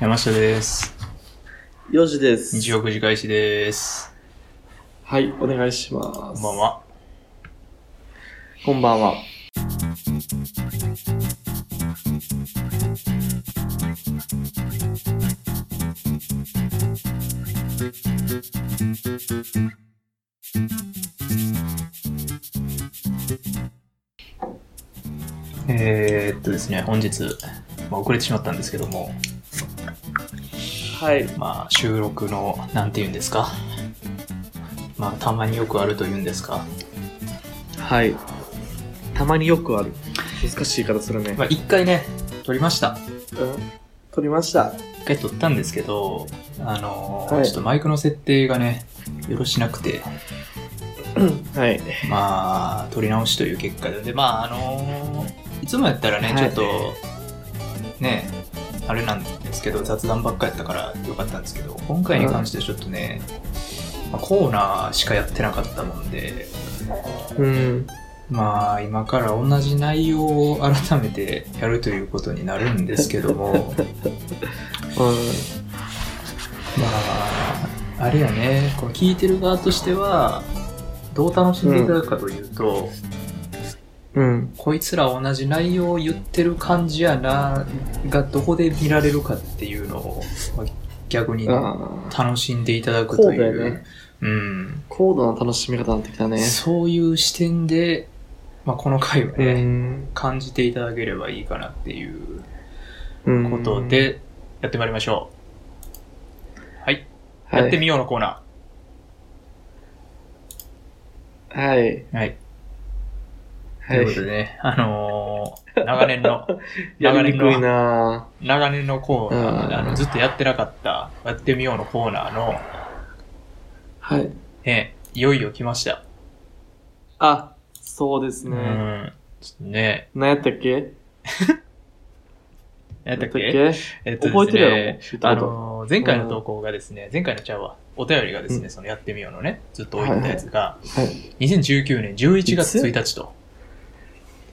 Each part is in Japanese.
山下です。4時です。日曜9時開始です。はい、お願いします。こんばん。は。こんばんは。えー、っとですね、本日、まあ、遅れてしまったんですけども、はい。まあ、収録の、なんて言うんですか？まあ、たまによくあると言うんですか？はい。たまによくある。難しい言い方するね。まあ、一回ね、撮りました。うん。撮りました。一回撮ったんですけど、あのーはいちょっとマイクの設定がね、よろしなくて、はい。まあ、撮り直しという結果で、で、まあ、あのーいつもやったらね、はいちょっと、ね、あれなんですけど、雑談ばっかやったからよかったんですけど、今回に関してはちょっとね、まあコーナーしかやってなかったもんで、うん。まあ、今から同じ内容を改めてやるということになるんですけども、まあ、あれやね、この聞いてる側としては、どう楽しんでいただくかというと、うん。うん。こいつら同じ内容を言ってる感じやな、がどこで見られるかっていうのを、まあ逆にね。楽しんでいただくとい高度やう、ね。うん、高度な楽しみ方になってきたね。そういう視点で、まあ、この回をうね、ん。感じていただければいいかなっていううんこと、で、やってまいりましょう。はい。はいやってみようのコーナはい。ー。はい。とはいいうことでね、あのー長年の、や長年の長年のコーナー、うん。あの、ずっとやってなかった、やってみようのコーナーの、はい。ね、いよいよ来ました。あ、そうですうね。ん。ちょっとね、何やったっけ？何やったっけ？何えっと覚えてるやろ？ですねあのー、前回の投稿がですね、前回のちゃうわ、お便りがですね、うん。そのやってみようのね、ずっと置いてたやつが、はい。2019年11月1日と。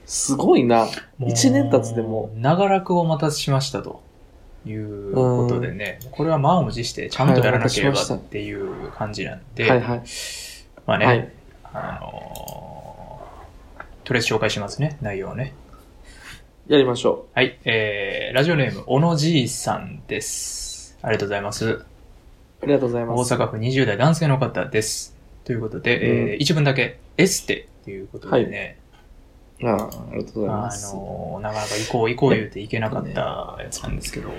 すごいな。一年経つでも長らくお待たせしましたと。いうことでね、これは満を持してちゃんとやらなければっていう感じなんで、はいはい。まあね、はい。あのーとりあえず紹介しますね、内容をね。やりましょはい、えー、ラジオネーム、小野じいさんです。ありがとうございます。う。ありがとうござい大ます。阪府20代男性の方です。ということで、えーうん一文だけ、エステっていうことでね、ああ、ありがとうございあます。のーなかなか行こう行こう言うて行けなかったやつなんですけど、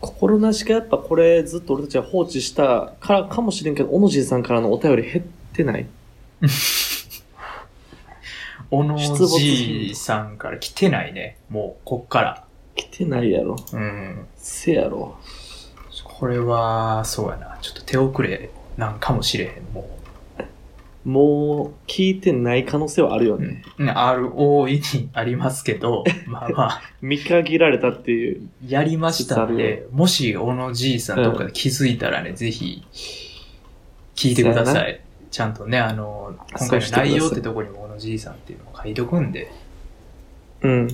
心なしかやっぱこれずっと俺たちは放置したからかもしれんけど、小野寺さんからのお便り減ってない？小野じいさんから来てないね、もう、こっから。来てないやろ。うん。せやろ。これは、そうやな。ちょっと手遅れなんかもしれへん、ももう、聞いてない可能性はあるよう。ね。うん。ある、大いにありますけど、まあまあ、見限られたっていう。やりましたんで、もし小野じいさんとかで気づいたらね、ぜひ、聞いてください。ちゃんとね、あの、今回の内容ってとこにも小野じいさんっていうのを書いとくんで、うん。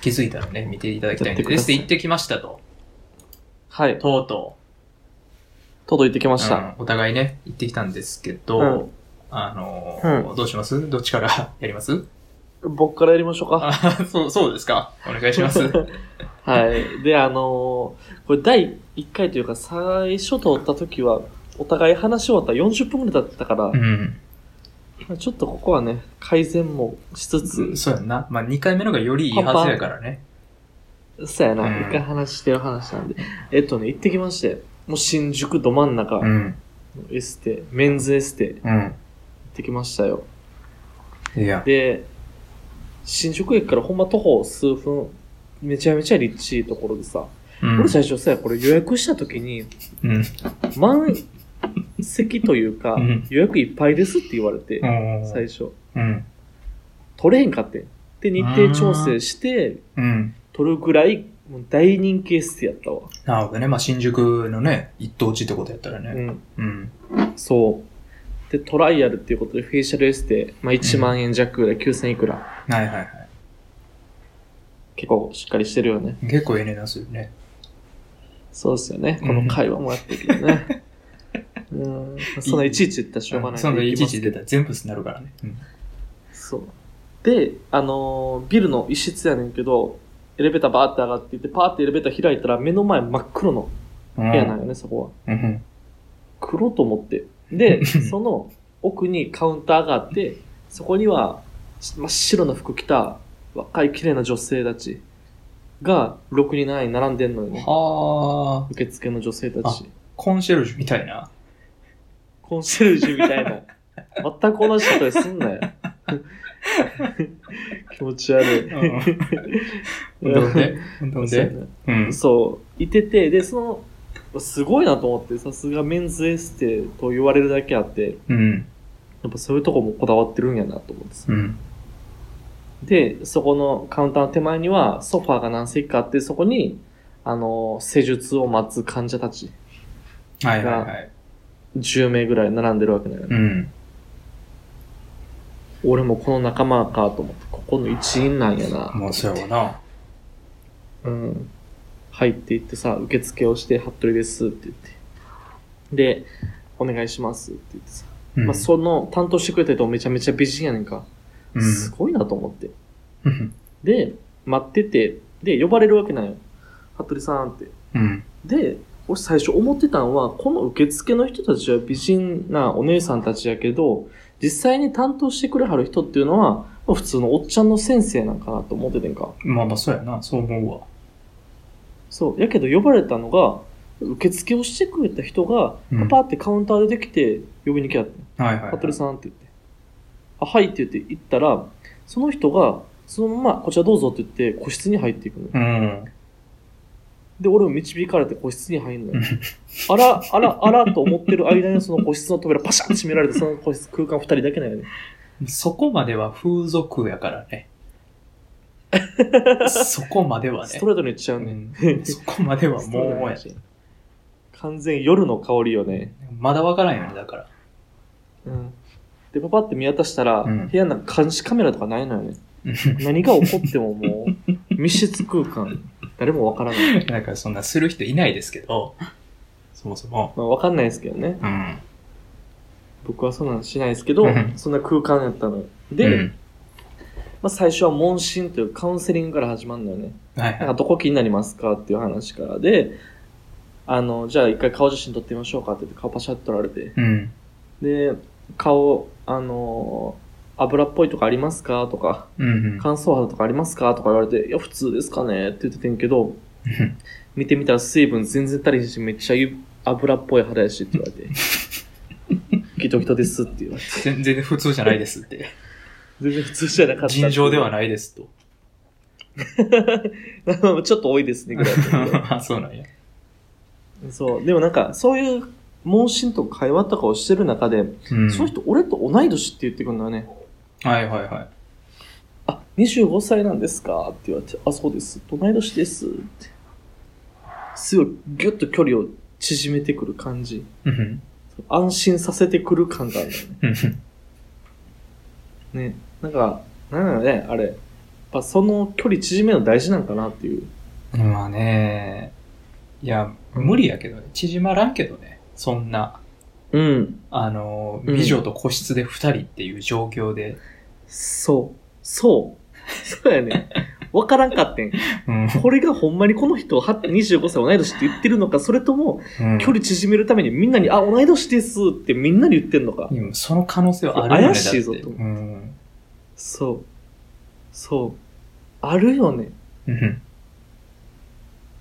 気づいたらね、見ていただきたいんで、ですって行ってきましたと。はい。とうと届いてきまう。した。うんお互いね、行ってきたんですけど、うんあのーうどうします？どっちから やります？僕からやりましょうか。あそう、そうですか。お願いします。はい。で、あのーこれ第1回というか最初撮った時は、お互い話し終わったら40分くらい経ってたから、うん。ちょっとここはね、改善もしつつ、そうやんな。まあ、2回目のがよりいいはずやからね。そうやな、うん一回話してる話なんで。えっとね、行ってきまして、もう新宿ど真ん中、うん。エステ、メンズエステ、行うん。ってきましたよ。いや。で、新宿駅からほんま徒歩数分、めちゃめちゃ立地いいところでさ、うん俺最初さ、これ予約した時に、うん。満席というか、うん予約いっぱいですって言われて、うん最初。うん。取れへんかってん。で、日程調整して、うん。取るぐらい、もう大人気エステやったわ。なるほどね。まあ、新宿のね、一等地ってことやったらうね。ん。うん。そう。で、トライアルっていうことで、フェイシャルエステ、まあ1万円弱ぐらい、9000いくら。はいはいはい。結構しっかりしてるよね。結構ええ値段するね。そうですよね。この会話もやってるけどね。うん。そんないちいち言ったらしょうがないそんないちいち出たら全部になるからね。うんそう。で、あのービルの一室やねんけど、エレベーターバーって上がっていって、パーってエレベーター開いたら目の前真っ黒の部屋なんよね、そこは。うん黒と思って。で、その奥にカウンターがあって、そこには真っ白な服着た若い綺麗な女性たちが6人7人並んでんのよね。はあ、受付の女性たち。コンシェルジュみたいな。コンシェルジュみたいな。全く同じことすんなよ。気持ち悪い。うんで うん。そう、いてて、で、その、すごいなと思って、さすがメンズエステと言われるだけあって、うん。やっぱそういうとこもこだわってるんやなと思ってさ。うん。で、そこのカウンターの手前にはソファーが何席かあって、そこに、あの、施術を待つ患者たち、はいはいはい。10名ぐらい並んでるわけだよね。うん。俺もこの仲間かと思って、ここの一員なんやな。もうそうやわな。うん。入っていってさ、受付をして、服部ですって言って。で、お願いしますって言ってさ。うんまあ、その担当してくれた人めちゃめちゃ美人やねんか。うんすごいなと思って。うん。で、待ってて、で、呼ばれるわけなんよ。服部さんって。うん。で、俺最初思ってたのは、この受付の人たちは美人なお姉さんたちやけど、実際に担当してくれはる人っていうのは、まあ普通のおっちゃんの先生なんかなと思っててんか。まあまあそうやな。そう思うわ。そう。やけど呼ばれたのが、受付をしてくれた人が、うんパパってカウンターでできて呼びに来やった。はいはい。服部さんって言って。あ、はいって言って行ったら、その人が、そのまま、こちらどうぞって言って、個室に入っていくの。うん。で、俺も導かれて個室に入るのよ。あら、あら、あらと思ってる間にその個室の扉パシャンって閉められて、その個室空間二人だけなんよね。そこまでは風俗やからね。そこまではねスト。レートに言っちゃううね。んそこまではもうやし。完全夜の香りよね。まだわからんよね、だから。うん。で、パパって見渡したら、うん部屋の中監視カメラとかないのよね。何が起こってももう、密室空間、誰もわからない。なんかそんなする人いないですけど、そもそも。まあわかんないですけどね。うん。僕はそんなんしないですけどうん、そんな空間やったのよ。で、うんまあ最初は問診というカウンセリングから始まるのよね。なんかはいはどこ気になりますかっていう話からで、あの、じゃあ一回顔写真撮ってみましょうかって言って顔パシャッと撮られて。い。うん。で、顔、あの、油っぽいとかありますかとか、うんうん。乾燥肌とかありますかとか言われて、いや、普通ですかねって言っててんけど、見てみたら水分全然足りへんし、めっちゃ油っぽい肌やしって言われて、ギトギトですって言われて、全然普通じゃないですって。全然普通じゃなかった。尋常ではい。ないですと。ちょっと多いですね、ぐらい そうなんや。そう。でもなんか、そういう問診とか会話とかをしてる中で、うんその人、俺と同い年って言ってくるんだよね。はいはいはい。あ、25歳なんですかって言われて、あ、そうです。同い年です。って。すごい、ぎゅっと距離を縮めてくる感じ。うん安心させてくる感があるんだよね。うんね。なんか、なんだろうね、あれ。やっぱその距離縮めるの大事なんかなっていう。まあね、いや、無理やけどね。縮まらんけどね。そんな、うん。あの、うん美女と個室で二人っていう状況で。そう。そう。そうやね。わからんかってん。うんこれがほんまにこの人は25歳同い年って言ってるのか、それともうん距離縮めるためにみんなに、あ、同い年ですってみんなに言ってんのか。その可能性はあるよね。怪しいぞとうん。そう。そう。あるよね。うん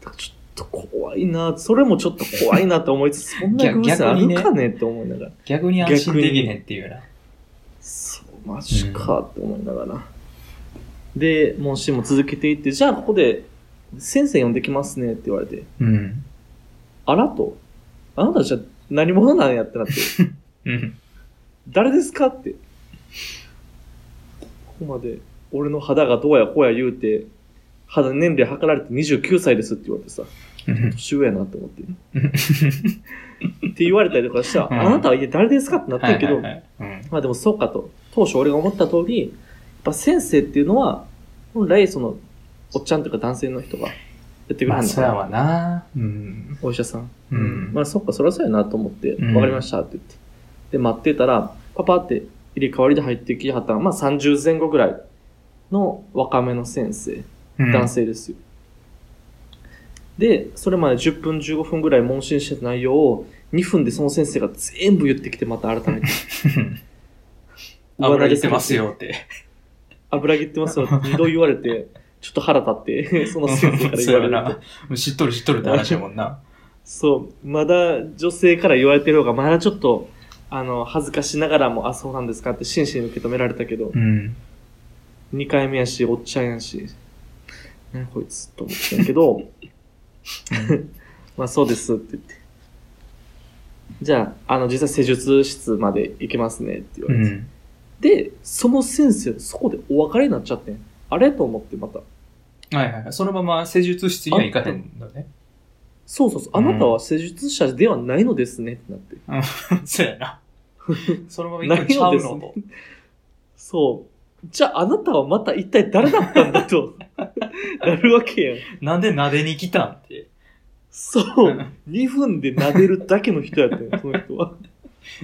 だからちょっと怖いな。それもちょっと怖いなって思いつつ、そんな偶然あるかねって思いながら。逆に安心できへんっていうな。そう、マジかって思いながら。で、問診も続けていって、じゃあここで先生呼んできますねって言われて、うん。あらと、あなたじゃあ何者なんやってなって、うん。誰ですかって。ここまで俺の肌がどうやこうや言うて、肌年齢測られて29歳ですって言われてさ、うん年上やなって思って。って言われたりとかしたら、うんあなたはいや誰ですかってなってるけど、まあでもそうかと。当初俺が思った通り、やっぱ先生っていうのは、本来その、おっちゃんとか男性の人がやってくれまあ、るのかな。そうやわな。うん。お医者さん。うんまあ、そっか、そりゃそうやなと思って、うんわかりましたって言って。で、待ってたら、パパって入れ替わりで入ってきはったのまあ、30前後ぐらいの若めの先生。うん男。性ですよ。で、それまで10分、15分ぐらい問診してた内容を2分でその先生が全部言ってきて、また改めて。油入ってますよって。油切ってますよって2度言われて、ちょっと腹立って、その先生から言われる そうやな。もう知っとる知っとるって話やもんな。そう、まだ女性から言われてる方が、まだちょっと、あの、恥ずかしながらも、あ、そうなんですかって真摯に受け止められたけど、うん。2回目やし、おっちゃんやし、何こいつと思ってんけど、まあそうですって言って。じゃあ、あの、実際施術室まで行きますねって言われて。うん。で、その先生、そこでお別れになっちゃってん。あれ？と思ってまた。はいはいはい。そのまま施術室には行かへんのね。そうそうそう、あなたは施術者ではないのですねってなって。そうやな。そのまま行くんちゃうのと。そう。じゃああなたはまた一体誰だったんだと、なるわけやん。なんで撫でに来たんって。そう。2分で撫でるだけの人やったよ、その人は。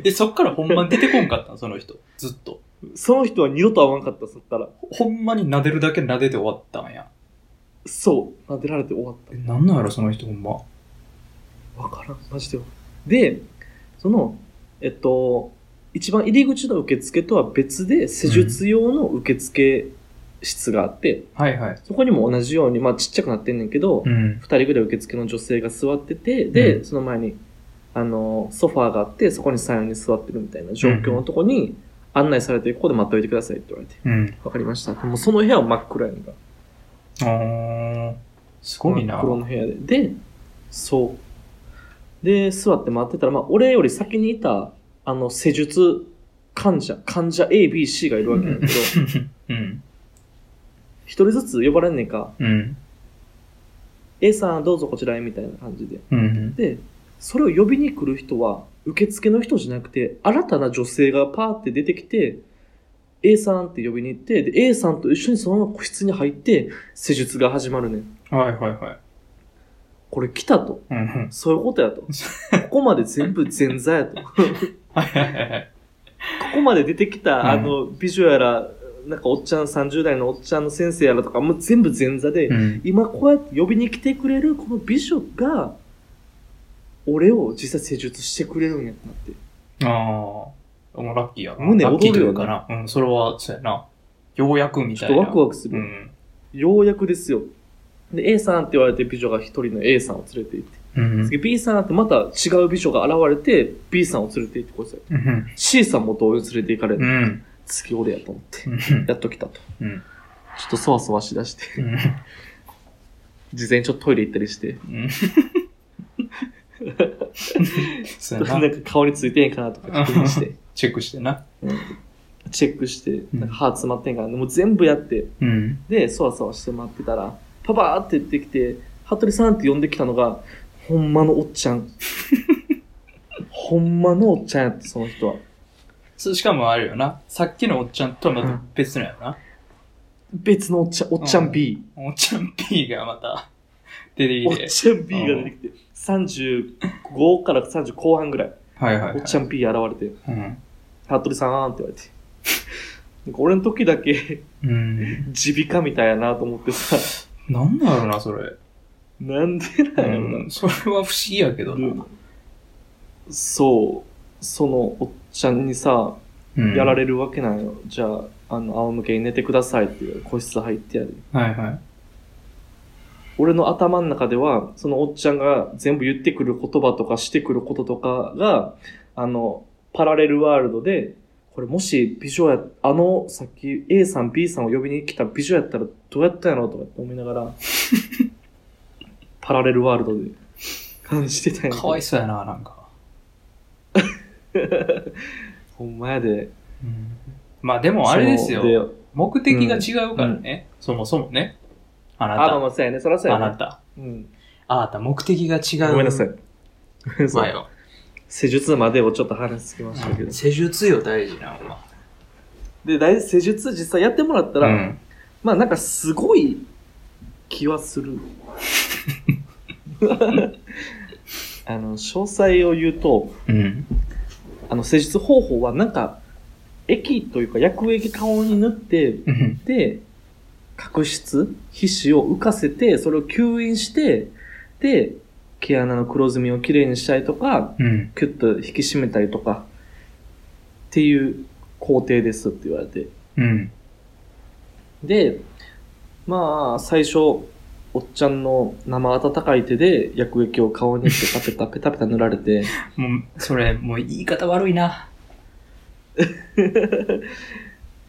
え、そっからほんまに出てこんかったん？その人。ずっと。その人は二度と会わんかった、そったら。ほほんまに撫でるだけ撫でて終わったんや。そう。撫でられて終わっえ、なんなんやろ、その人ほんま。た。わからん。マジで。で、その、えっと、一番入り口の受付とは別で施術用の受付室があって、はいはい。そこにも同じように、まあちっちゃくなってんねんけど、うん。二人ぐらい受付の女性が座ってて、で、うんその前に、あの、ソファーがあって、そこに3人に座ってるみたいな状況のとこに、案内されて、ここで待っておいてくださいって言われて。うん。わかりました。もうその部屋は真っ暗やんか。あー。すごいな。真っ黒の部屋で。で、そう。で、座って待ってたら、まあ、俺より先にいた、あの、施術患者、患者 A、B、C がいるわけなんだけど、うん。一人ずつ呼ばれんねんか、うん。A さんどうぞこちらへみたいな感じで。うん。で、それを呼びに来る人は、受付の人じゃなくて、新たな女性がパーって出てきて、A さんって呼びに行って、で、A さんと一緒にそのまま個室に入って、施術が始まるねん。はいはいはい。これ来たと。うんうん。そういうことやと。ここまで全部前座やと。こ。こまで出てきた、うんあの、美女やら、なんかおっちゃん、30代のおっちゃんの先生やらとか、もう全部前座で、うん。今こうやって呼びに来てくれるこの美女が、俺を実際施術してくれるんやってなって。ああ。もうラッキーやな。胸躍るよな。うん、それは、そうやな。ようやくみちょっとたいな。ワクワクする。うん。ようやくですよ。で、A さんって言われて美女が一人の A さんを連れて行って。うん。次 B さんってまた違う美女が現れて、B さんを連れて行ってこいつやうん。C さんも同様に連れて行かれる。うん。次俺やと思って。うん。やっと来たと。ちょうん。っとそわそわしだして。うん。事前にちょっとトイレ行ったりして。うん。そうやなな。んか顔についてへんかなとか確認して。チェックしてな。うんチェックして、んなんか歯詰まってんから、もう全部やって、うん。で、そわそわして待ってたら、パパーって言ってきて、服部さんって呼んできたのが、ほんまのおっちゃん。ほんまのおっちゃんやって、その人は。そうしかもあるよな。さっきのおっちゃんとはまた別のやな。別のおっちゃん、おっちゃん B。おっちゃん P がまた 出ておきて。っちゃん B が出てきて、35から30後半ぐらい、はいはいはい。おっちゃん B 現れて、うん。服部さんって言われて。なんか俺の時だけうん。耳鼻科みたいやなと思ってさ、なんだろうな、それ。なんでなんやろなうん。それは不思議やけどな。そう、そのおっちゃんにさ、うんやられるわけないよ。じゃあ、あの、仰向けに寝てくださいって言われ個室入ってやる。はいはい。俺の頭の中では、そのおっちゃんが全部言ってくる言葉とかしてくることとかが、あの、パラレルワールドで、これもし美女や、あの、さっき A さん B さんを呼びに来た美女やったらどうやったんやろうとかって思いながら、パラレルワールドで感じてたんやかわいそうやな、なんか。ほんまやで。まあでもあれですそうよ。目的が違うからね。そもそもね。あなあ、まあまた。あ、そうやね。そらそうやね。あなた。うん。あなた、目的が違う。ごめんなさい。ごめんなさい。まあよ。施術までをちょっと話しすぎましたけど。施術よ、大事なのは。で、大施術実際やってもらったら、うん。まあなんかすごい気はする。あの、詳細を言うと、うん。あの、施術方法はなんか、液というか薬液顔に塗って、うん。で、角質、皮脂を浮かせて、それを吸引して、で、毛穴の黒ずみをきれいにしたりとか、うん。キュッと引き締めたりとか、っていう工程ですって言われて。うん。で、まあ、最初、おっちゃんの生温かい手で薬液を顔にペタペタペタペタ塗られて、もう、それ、もう言い方悪いな。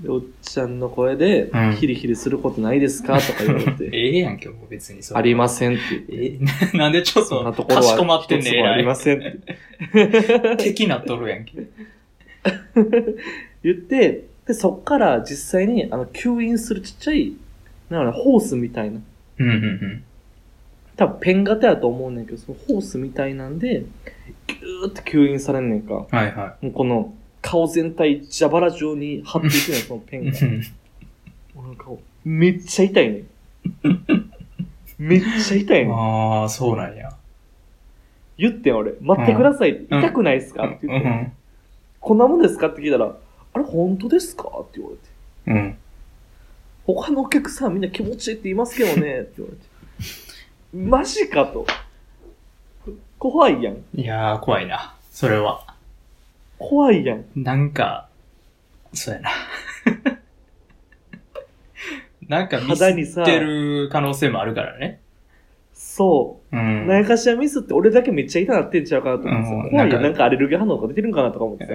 でおっちゃんの声でうん、ヒリヒリすることないですか？とか言われて、ええやんけ、もう別にそれ。ありませんって言って。え なんでちょっそんなと、ところはかしこまってんねん、一つもありまえせんってらい。敵なっとるやんけ。言って、で、そっから実際に、あの、吸引するちっちゃい、なんかね、ホースみたいな。うんうん多分ペン型やと思うねんけど、そのホースみたいなんで、ギューって吸引されんねんか。うん。はいはもうこの、顔全体蛇腹状に張っていくねん、そのペい。ンが。うん俺の顔、めっちゃ痛いねん。めっちゃ痛いねん。ああ、そうなんや。言ってん俺、待ってくださいうん痛くないですか？ってう言って、ん。こんなもんですか？って聞いたら、あれ本当ですか？って言われて。うん。他のお客さんみんな気持ちいいって言いますけどね、って言われて。マジかと。怖いやん。いやー、怖いな。それは。怖いやん。なんか、そうやな。なんかミス肌にさってる可能性もあるからね。そうう。ん。何かしらミスって俺だけめっちゃ痛なってんちゃうかなと思ってさ。うん怖いよ。なんかなんかアレルギー反応が出てるんかなとか思って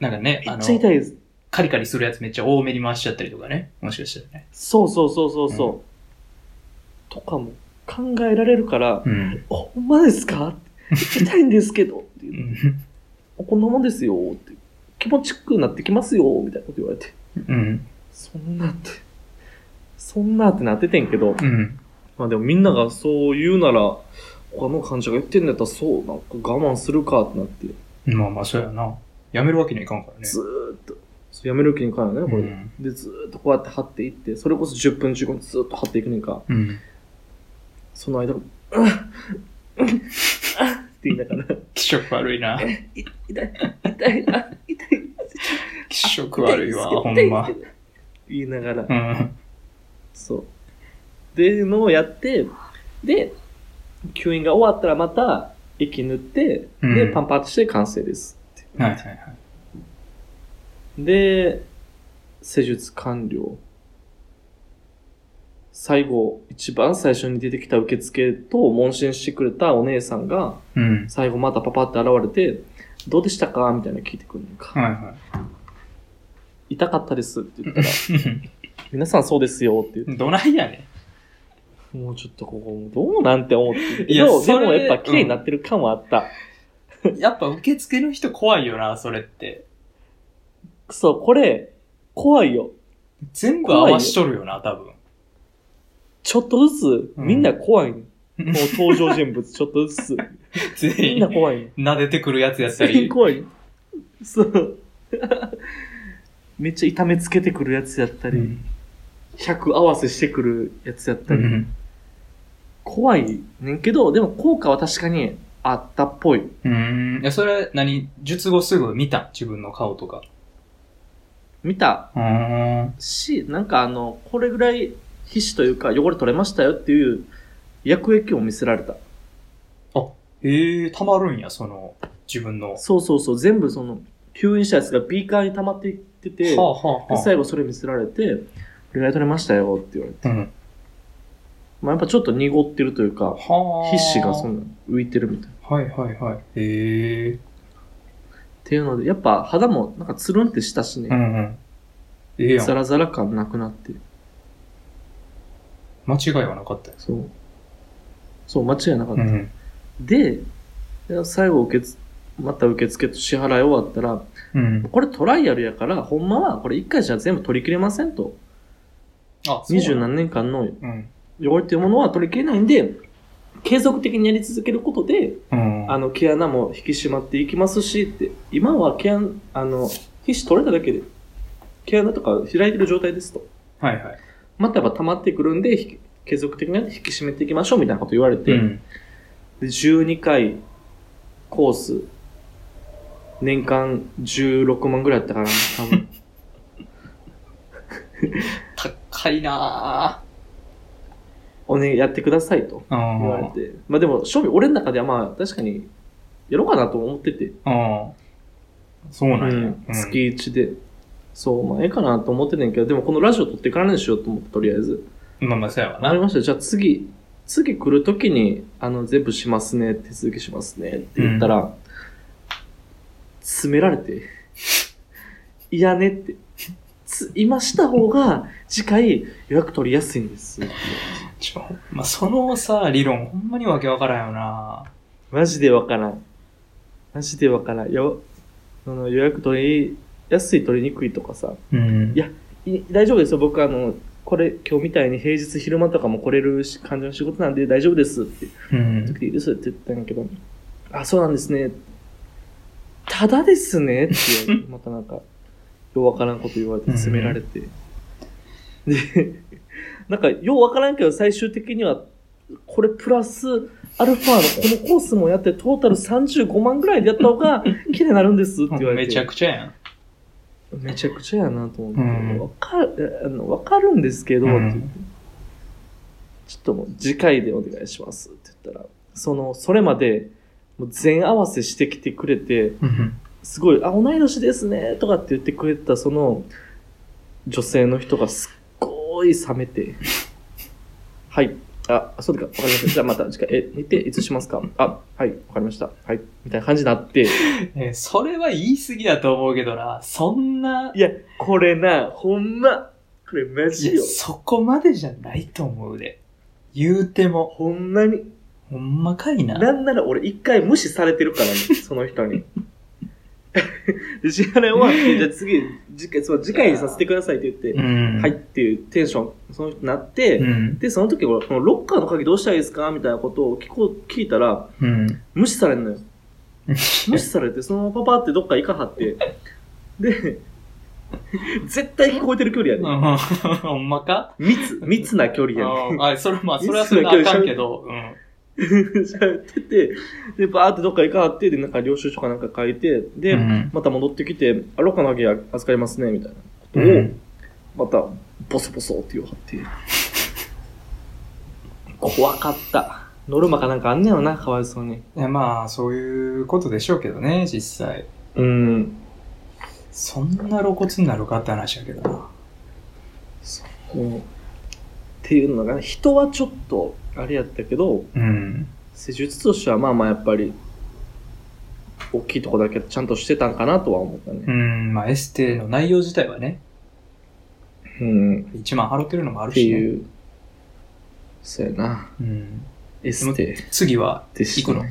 なんかね、めっちゃ、痛いです。カリカリするやつめっちゃ多めに回しちゃったりとかね。もしかしたらね。そうそうそうそうそう。うとかも考えられるから、うん。ほんまですか？痛いんですけど。って言ってうん。こんなもんですよ。って。気持ちよくなってきますよ。みたいなこと言われて。うん。そんなって。そんなってなっててんけど。うん。まあでもみんながそう言うなら、他の患者が言ってんだったらそう、なんか我慢するかってなって、まあまあ、そうやな。やめるわけにはいかんからね。ずーっと、そうやめる気にいかんよね、これで。うんで、ずーっとこうやって貼っていって、それこそ10分15分ずーっと貼っていくねんか。うん。その間も、うん、うん、あって言いながら、気色悪いな。い痛い、痛い、痛い、あ痛い、気色悪いわ、ほんま言いながら、うん。そう。っていうのをやって、で、吸引が終わったらまた、液塗って、で、うんパンパーとして完成です。はいはいはい。で、施術完了。最後、一番最初に出てきた受付と問診してくれたお姉さんが、うん。最後またパパって現れて、どうでしたかみたいなの聞いてくるのか。はいは痛かったですって言ったら、い。皆さんそうですよって言っどないやねて、もうちょっとここ、どうなんて思っていやど、でもやっぱ綺麗になってる感はあった。ん。やっぱ受付の人怖いよな、それって。そう、これ、怖いよ。全部合わしとるよな、多分。ちょっとずつ、みんな怖いね、う んもう登場人物ちょっとずつ。み全んな員、怖いね。撫でてくるやつやった全員り。怖い。そう。めっちゃ痛めつけてくるやつやったり、うん。100合わせしてくるやつやったり、うん。怖いねんけど、でも効果は確かにあったっぽい。うん。いや、それ、何？術後すぐ見た？自分の顔とか。見たうん。し、なんかあの、これぐらい皮脂というか汚れ取れましたよっていう薬液を見せられた。ええー、たまるんや、その、自分の。はそうそうそう、全部その、吸引したやつがビーカーに溜まっていってて、あ、はあ、はで最後それ見せられて、これぐらい取れましたよって言われて。うん。まあやっぱちょっと濁ってるというか、はあ。皮脂がその浮いてるみたいな。っはいはいはい。へえ。ていうので、やっぱ肌もなんかつるんってしたしうんね、うん。ええやん。ザラザラ感なくなって。間違いはなかったよ。そう。そう、間違いなかった。うん。で、最後受けつ、また受付と支払い終わったら、うん。これトライアルやから、ほんまはこれ一回じゃ全部取り切れませんと。あ、二十な何年間のうん。汚れていうものは取り切れないんで、継続的にやり続けることで、うん。あの、毛穴も引き締まっていきますしって、今は毛穴、あの、皮脂取れただけで、毛穴とか開いてる状態ですと。はいはい。またやっぱ溜まってくるんで、継続的に引き締めていきましょうみたいなこと言われて、うん。で12回コース、年間16万ぐらいやったかな、多分。高いなおね、やってくださいとぁ。言われて。まあでも、正味俺の中ではまあ、確かに、やろうかなと思ってて。うん。うん。そうなんや。うんうん月1で。そう、まあ、ええかなと思ってんねんけど、でもこのラジオ撮っていかないでしようと思って、とりあえず。まあまあ、そうやわな。わかりました。じゃあ次、次来るときに、あの、全部しますね、手続きしますねって言ったら、詰められて、いやねって、つ今した方が、次回予約取りやすいんです。ちょまあ、そのさ、理論、ほんまにわけわからんよなマジでわからん。マジでわからん。よ、あの予約取りやすい取りにくいとかさ、うん。いやい大丈夫ですよ。僕あの、これ今日みたいに平日昼間とかも来れるし感じの仕事なんで大丈夫ですってうん。時でいいですって言ったんやけど、あ、そうなんですね。ただですねってまたなんか、ようわからんこと言われて詰められて。で、なんか、ようわからんけど最終的には、これプラスアルファのこのコースもやってトータル35万ぐらいでやった方が 綺麗になるんちゃって言われて。めちゃくちゃやん。めちゃくちゃやなと思って、うんわかる、あの、わかるんですけど、うんちょっともう次回でお願いしますって言ったら、その、それまで、もう全合わせしてきてくれて、うん。すごい、あ、同い年ですね、とかって言ってくれたその、女性の人がすっごい冷めて、はい。あ、そうか、わかりました。じゃあまた、次回、え、見て、いつしますか？あ、はい、わかりました。はい。みたいな感じになって、え、それは言い過ぎだと思うけどな。そんな、いや、これな、ほんま、これマいジよや、。そこまでじゃないと思うで。言うても、ほんまに。ほんまかいな。なんなら俺一回無視されてるからね、その人に。で支払い終わって、じゃあ次、次回、そう、次回にさせてくださいって言って、うん。はいっていうテンション、その人になって、うん。で、その時俺、このロッカーの鍵どうしたらいいですかみたいなことを聞こう、聞いたら、うん。無視されんのよ。無視されて、そのパパってどっか行かはって、で、絶対聞こえてる距離やね。ほんまか？密、密な距離やね。ああ、それ、まあ、それはそれはあかんけど、うん。喋ってて、で、バーってどっか行かはって、で、なんか領収書かなんか書いて、で、うんまた戻ってきて、あ、ロッカーの鍵預かりますね、みたいなことを、うんまた、ボソボソって言わはって。怖かった。ノルマかなんかあんねやろな、かわいそうに。いや、まあ、そういうことでしょうけどね、実際。うん。そんな露骨になるかって話やけどな。もうっていうのがね、人はちょっと、あれやったけど、うん。施術としてはまあまあやっぱり、大きいとこだけちゃんとしてたんかなとは思ったうね。ん、まあ、エステの内容自体はね、うん。1万払ってるのもあるってしね。いう。そうやな。うん。エステ次は、行くの？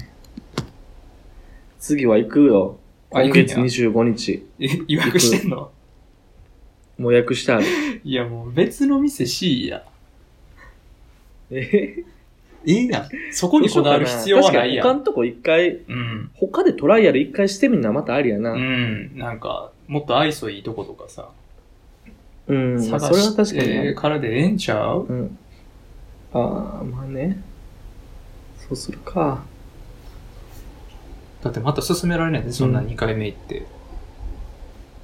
次は行くよ。あ今月行くんや25日。え、予約してんの？もう予約してある。いや、もう別の店しいや。えいいやん。そこにこだわる必要はないやん。他のとこ一回、うん。他でトライアル一回してみるのはまたありやな。ううん。ん。なんか、もっと愛想いいとことかさ。まあ探それは確かにしてからでええんちゃう？うん。ああ、まあね。そうするか。だってまた進められないで、そんなうん2回目行って。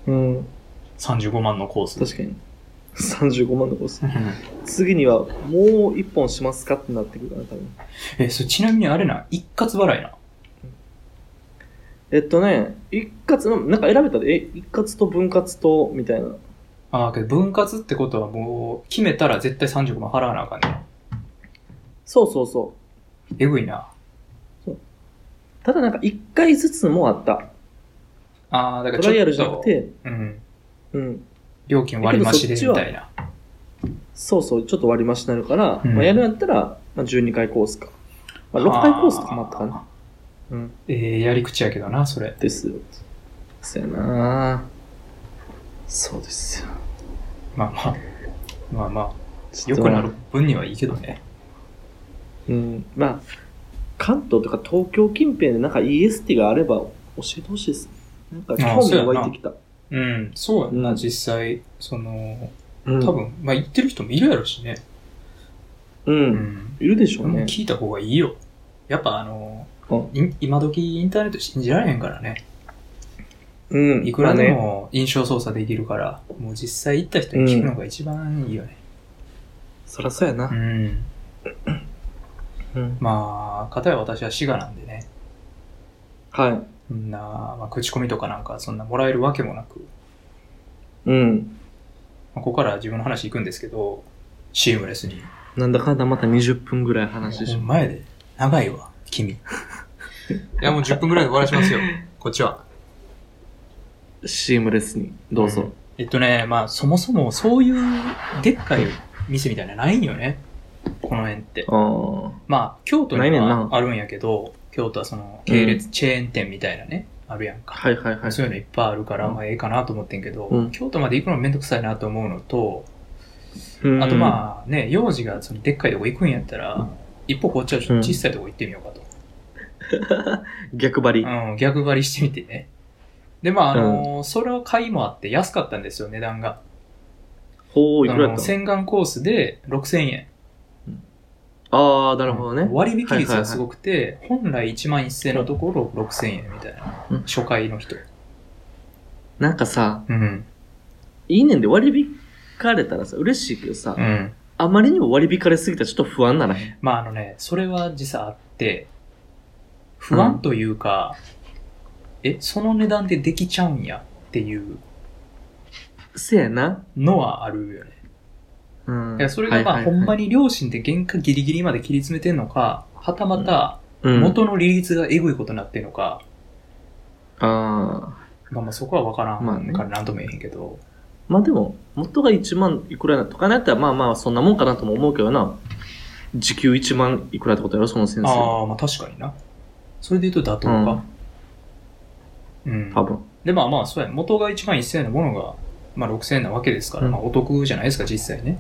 うん。35万のコース。確かに。35万のコース。うん次にはもう一本しますかってなってくるかな、多分。え、それちなみにあれな、一括払いな？えっとね、一括、なんか選べたで、え、一括と分割と、みたいな。ああ、けど分割ってことはもう、決めたら絶対35万払わなあかんね。そうそうそう。えぐいな。ただなんか一回ずつもあった。ああ、だからちょっと。トライアルじゃなくて、うん。うん。料金割り増しでみたいな。そうそう、ちょっと割り増しになるから、うんまあ、やるんやったら、まあ、12回コースか。まあ、6回コースとかもあったかな。うん。ええやり口やけどな、それ。ですよ。そうやなそうですよ。まあまあ。まあまあ、良くなる分にはいいけどね。うん。まあ、関東とか東京近辺でなんか EST があれば教えてほしいです。なんか興味が湧いてきた。うん、そうやんな、うん実際。その、うん多分、まあ言ってる人もいるやろしね。う。うんん。いるでしょうもうね。聞いた方がいいよ。やっぱあの、い今時インターネット信じられへんからね。うん。いくらで。も印象操作できるから、もう実際行った人に聞くのが一番いいよね。そらそうやなう。ん。うん。まあ、かたや私は滋賀なんでね。はい。そんな、まあ、口コミとかなんかそんなもらえるわけもなく、うん。まあ、ここから自分の話行くんですけど、シームレスに。なんだかんだまた20分ぐらい話しほんまやで。長いわ、君。いや、もう10分ぐらいで終わらしますよ。こっちは。シームレスに。どうぞ。えっとね、まあ、そもそもそういうでっかい店みたいなのないんよね。この辺って。ああ。まあ、京都にはあるんやけど、京都はその、系列、チェーン店みたいなね、あるやんか。はいはいはい。そういうのいっぱいあるから、うんまあ、ええかなと思ってんけど、うん京都まで行くのめんどくさいなと思うのと、うんあとまあね、幼児がそのでっかいとこ行くんやったら、一歩こっちはちょっと小さいとこ行ってみようかと。逆張り。うん、逆張りしてみてね。で、まあ、あのーそれを買いもあって安かったんですよ、値段が。ほう、いあのくらやったの？洗顔コースで6000円。ああ、なるほどね。割引率がすごくて、本来1万1000円のところ6000円みたいな。うん初回の人。なんかさ、うん。いいねんで割引かれたらさ、嬉しいけどさ、うん。あまりにも割引かれすぎたらちょっと不安ならへん？まああのね、それは実はあって、不安というか、え、その値段でできちゃうんやっていうせやな。のはあるよね。うんそれがまあ、ほんまに、に両親で原価ギリギリまで切り詰めてんのか、はたまたうん、元の利率がエグいことになってんのか、ああ。まあまあそこはわからんまあねからなんとも言えへんけど、まあでも、元が1万いくらとかなったら、まあまあそんなもんかなとも思うけどな。時給1万いくらってことやろ、その先生。ああ、まあ確かにな。それで言うと妥当か。うん。多分。で、まあまあ、そうや。元が1万1000円のものが、まあ6000円なわけですから、うんまあお得じゃないですか、実際ね。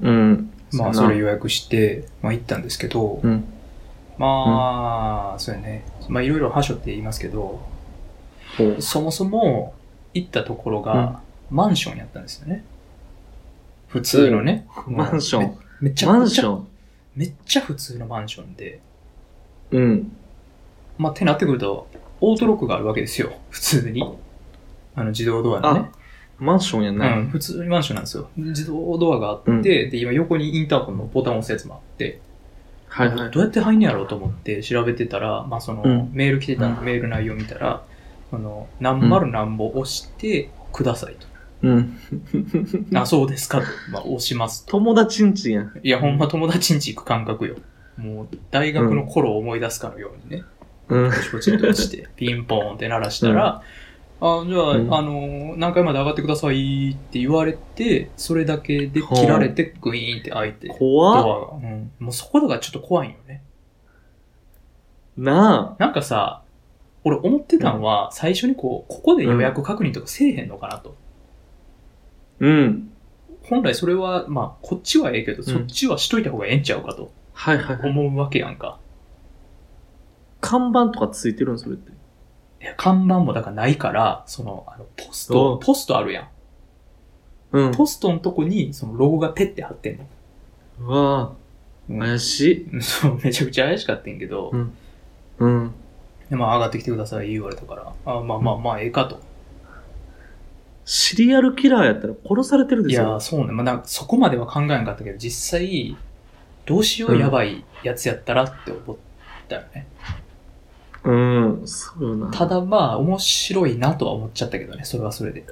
うん。まあ、それ予約して、まあ行ったんですけど、うん。まあ、そうやね。まあいろいろはしょって言いますけど。そもそも行ったところが、マンションやったんですよね。普通のね。マンション。めめっちゃ、マンション。めっちゃ普通のマンションで、うん。まあ、ってなってくると、オートロックがあるわけですよ。普通に。あの、自動ドアのね。マンションやうね。ん、普通にマンションなんですよ。自動ドアがあって、うんで、今横にインターホンのボタンを押すやつもあって、はいはいど。うやって入んねやろうと思って調べてたら、まあその、うんメール来てたメール内容見たら、その、何丸何ぼ押してくださいと。うん。あ、そうですかと。まあ押しますと。友達んちやん。いや、ほんま友達ん家行く感覚よ。もう、大学の頃を思い出すかのようにね。うん。ポチポチっと押して、ピンポーンって鳴らしたら、あ、じゃあ、うんあの、何階まで上がってくださいって言われて、それだけで切られて、グイーンって開いて、ド怖っ。うん。もうそこだからちょっと怖いんよね。ななんかさ、俺思ってたんは、最初にこう、ここで予約確認とかせえへんのかなと。あ。うん。本来それは、まあ、こっちはええけど、んそっちはしといた方がええんちゃうかとはいはいはい。思うわけやんか。看板とかついてるん？それって。看板もだからないから、その、あの、ポスおト、うポストあるやん。うん。ポストのとこに、そのロゴがペッて貼ってんの。うわうんぁ、怪しい。そう、めちゃくちゃ怪しかったんやけど、うんうん。でまあ上がってきてください言われたから、あまあまあまあええかと。シリアルキラーやったら殺されてるですよいやー、。そうね。まあなんかそこまでは考えなかったけど、実際、どうしようやばいやつやったらって思ったよね。うん、そうよな。ただまあ面白いなとは思っちゃったけどね、それはそれで。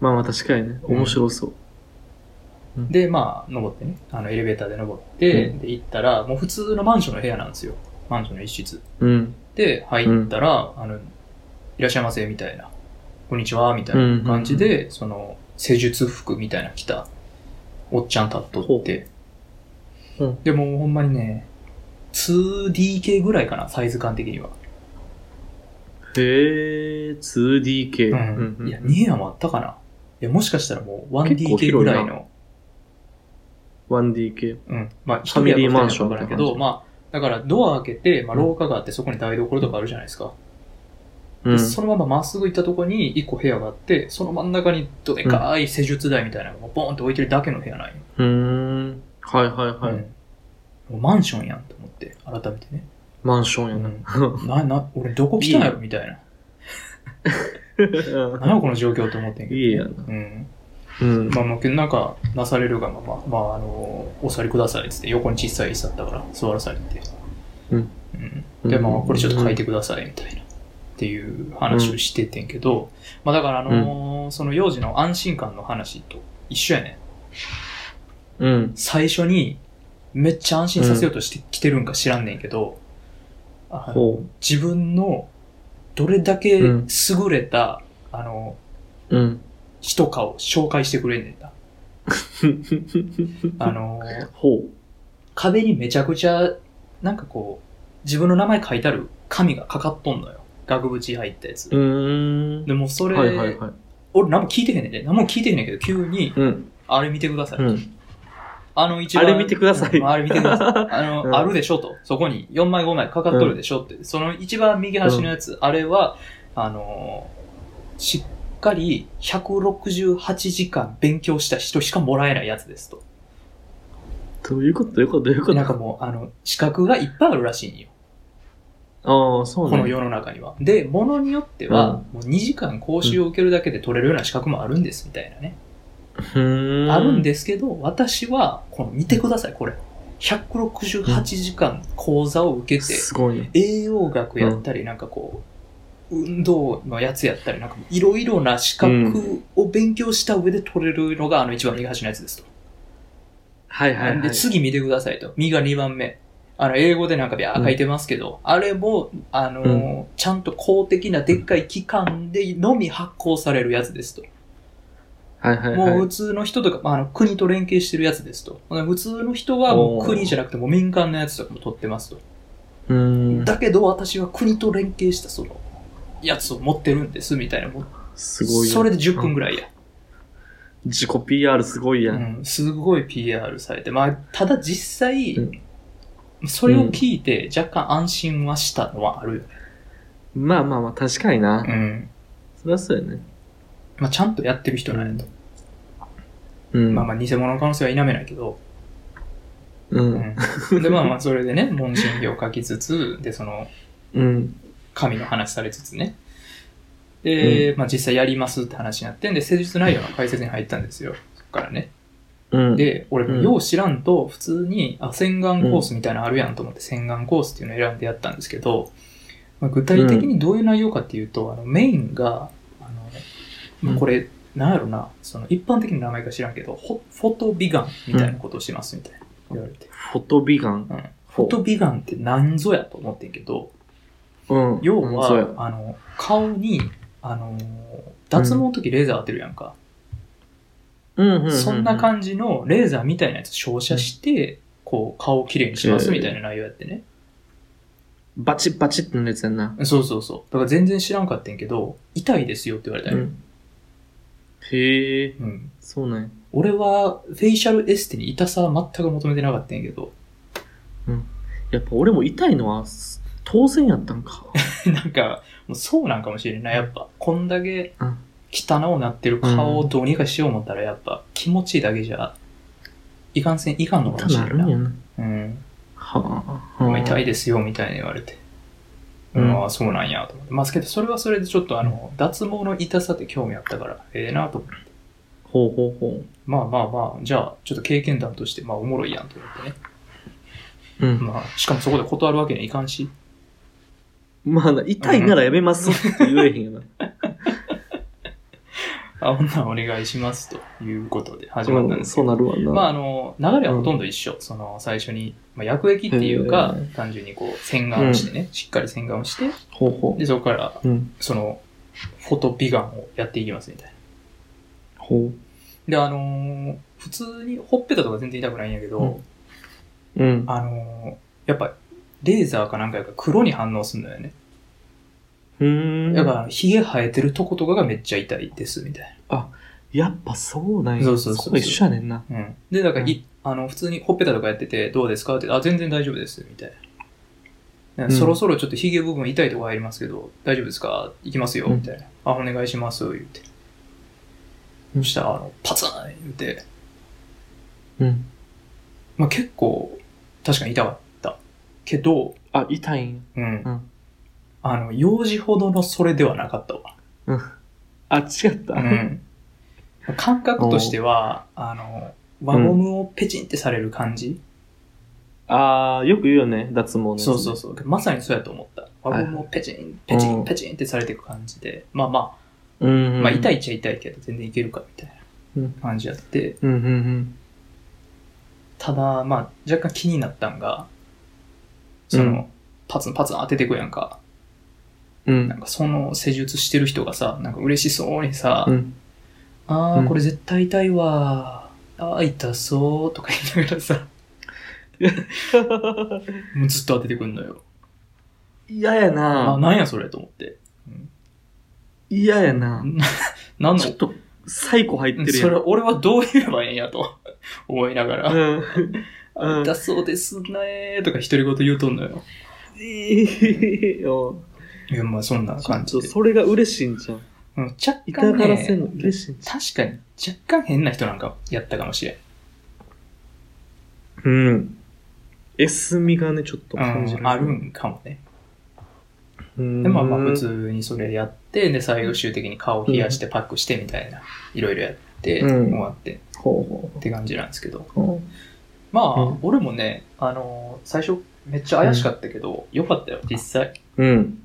まあまあ確かにね、面白そう。で、まあ登ってね、あのエレベーターで登って、うで行ったら、もう普通のマンションの部屋なんですよ。マンションの一室。うん。で、入ったら、あの、いらっしゃいませ、みたいな。こんにちは、みたいな感じで、その、施術服みたいな着た、おっちゃん立っとって。でも、ほんまにね、2DK ぐらいかな、サイズ感的には。へー、2DK。うん。いや、2部屋もあったかな？いや、もしかしたらもう結構 1DK 広いなぐらいの、1DK。うん。まあ、一ファミリーマンションかションみたいな感じらんけど、まあ、だからドア開けて、まあ、廊下があって、そこに台所とかあるじゃないですか。でうん。そのまままっすぐ行ったとこに一個部屋があって、その真ん中にどでかい施術台みたいなのがボーンって置いてるだけの部屋なんよ。うーん。はいはいはい。うんもうマンションやんと思って、改めてね。マンションやな。な、な、俺どこ来たんやろ？みたいな。何やこの状況って思ってんけど、いいやなうん。うん。まあ、もうなんか、なされるがまま、まあ、あの、お座りくださいっつって、横に小さい椅子あったから、座らされて。うん。うん。で、まあ、これちょっと書いてください、みたいな。っていう話をしててんけど、まあ、だから、あのーその幼児の安心感の話と一緒やね。うん。最初に、めっちゃ安心させようとしてきてるんか知らんねんけど、あのほ自分の、どれだけうん優れた、あの、う。うん。人かを紹介してくれんねんな。あのーほう。壁にめちゃくちゃ、なんかこう、自分の名前書いてある紙がかかっとんのよ。額縁入ったやつ。でもそれ、はいはいはい。俺何も聞いてへんねんで。何も聞いてへんねんけど、急に、うん。あれ見てください。うん。あの一番。あれ見てくださいうんあれ見てください。あの、うんあるでしょと。そこに4枚5枚かかっとるでしょって。その一番右端のやつ、あれは、あのーしっかり168時間勉強した人しかもらえないやつですと。どういうこと？どういうことどういうことなんかもう、あの、資格がいっぱいあるらしいんよ。ああ、そうなんやこの世の中には。で、ものによっては、もう2時間講習を受けるだけで取れるような資格もあるんです、みたいなね。あるんですけど、私は、この見てください、これ。168時間講座を受けて、すごいね。栄養学やったり、なんかこう、運動のやつやったり、なんかいろいろな資格を勉強した上で取れるのが、あの一番右端のやつですと。はいはいはい。で、次見てくださいと。右が2番目。あの、英語でなんかビャー書いてますけど、あれも、あのーうちゃんと公的なでっかい機関でのみ発行されるやつですと。はいはいはい。もう普通の人とか、まあ、あの国と連携してるやつですと。普通の人はもう国じゃなくてもう民間のやつとかも取ってますと。うーん。だけど私は国と連携したその、やつを持ってるんです、みたいな。すごいそれで10分ぐらいや。自己 PR すごいや。うんん、すごい PR されて。まあ、ただ実際、うんそれを聞いて若干安心はしたのはあるよね。まあまあまあ、確かにな。うん。そりゃそうやね。まあ、ちゃんとやってる人なんやと。うん。まあまあ、偽物の可能性は否めないけど。う。うんん。で、まあまあ、それでね、問診票書きつつ、で、その、うん。神の話されつつね。で、まあ実際やりますって話になってんで、施術内容の解説に入ったんですよ。そっからね。うん。、で、俺よう知らんと、普通に、あ、洗顔コースみたいなのあるやんと思って、洗顔コースっていうのを選んでやったんですけど、まあ、具体的にどういう内容かっていうと、あの、メインが、あの、まあこれ、なんやろな、その、一般的な名前か知らんけど、フォトビガンみたいなことをしますみたいな言われて。フォトビガン？うん。フォトビガンって何ぞやと思ってんけど、うん。要は、あの、顔に、あの、脱毛の時レーザー当てるやんか。うんうんうん。そんなじ。感じのレーザーみたいなやつ照射して、こう、顔をきれいにしますみたいな内容やってね。バチッバチッってなるやつやんな。そうそうそう。だから全然知らんかったんやけど、痛いですよって言われたよ。うん。へえ、うん。そうなんや。俺は、フェイシャルエステに痛さは全く求めてなかったんやけど、やっぱ俺も痛いのは、当然やったんか。なんか、もうそうなんかもしれんない。やっぱ、こんだけうん汚うなってる顔をどうにかしよう思ったら、やっぱ気持ちいいだけじゃ、いかんせん、いかんのかもしれんな。痛なるんやな。うん。はあ。まあ痛いで。ですよ、みたいに言われて。ううんん、ああそうなんや、と思って。まあ、けど、それはそれでちょっとあの、脱毛の痛さって興味あったから、ええなと思って。ほうほうほまあまあまあ、じゃあ、ちょっと経験談として、まあ、おもろいやんと思ってね。う。うん。まあ、しかもそこで断るわけにはいかんし。まあな、痛いならやめますって言えへんよな。あ、ほんならお願いします、ということで始まったんですけそうど。なるわな。まあ、あの、流れはほとんど一緒。その、最初に、まあ、薬液っていうか単純にこう、洗顔をしてね、しっかり洗顔をして、ほうほで、そこから、う。うん。その、フォトビガンをやっていきますみたいな。ほで、あのー普通に、ほっぺたとか全然痛くないんやけど、う。うん。あのーやっぱ、レーザーかなんかやから黒に反応するのよね。うーん。だから、髭生えてるとことかがめっちゃ痛いです、みたいやっぱそうなんや。そうそうそうそ一緒やねんな。な。うん。で、だから、いあの、普通にほっぺたとかやってて、どうですか？って、あ、全然大丈夫です、みたいな。うんそろそろちょっと髭部分痛いとこ入りますけど、大丈夫ですか？行きますよ、うんみたいな。あ、お願いします、言って。そしたら、あの、パツン言って、うん。まあ、結構、確かに痛かった。けど、あ、痛いんうん。うんあの、幼児ほどのそれではなかったわ。あ、違った？うん。感覚としては、あの、輪ゴムをペチンってされる感じ、あー、よく言うよね、脱毛のやつ。そうそうそう。まさにそうやと思った。輪ゴムをペチン、ペチン、うんペチンってされていく感じで、まあまう。うん、あ、うん。まあ痛いっちゃ痛いけど全然いけるかみたいうんな感じやって、うん、うん、うん。ただ、まあ若干気になったんが、その、うんパツンパツン当ててくやんか。うんなんかその施術してる人がさ、なんか嬉しそうにさ、うん。あー、うんこれ絶対痛いわー。あー、痛そうとか言いながらさ、もうずっと当ててくんのよ。嫌やあ、ななんやそれと思って。嫌やな なんの？ちょっと、サイコ入ってるやん。それ、俺はどう言えばいいんやと 思いながら、うん。あ痛そうですねーとか独り言言うとんのよ。いいよ。いや、まあそんな感じで。それが嬉しいんじゃん。うん、若痛干がらせんのね、嬉しいんじ確かに若干変な人なんかやったかもしれん。ゃん。うん。エスミがね、ちょっと感じる。うん、あるんかもね。うん。で、まあまあ普通にそれやって、で、最終的に顔冷やしてパックしてみたいな、いろいろやって、うん終わってって感じなんですけど。まあ、うん俺もね、あのー最初めっちゃ怪しかったけど、よかったよ、実際。う。うん。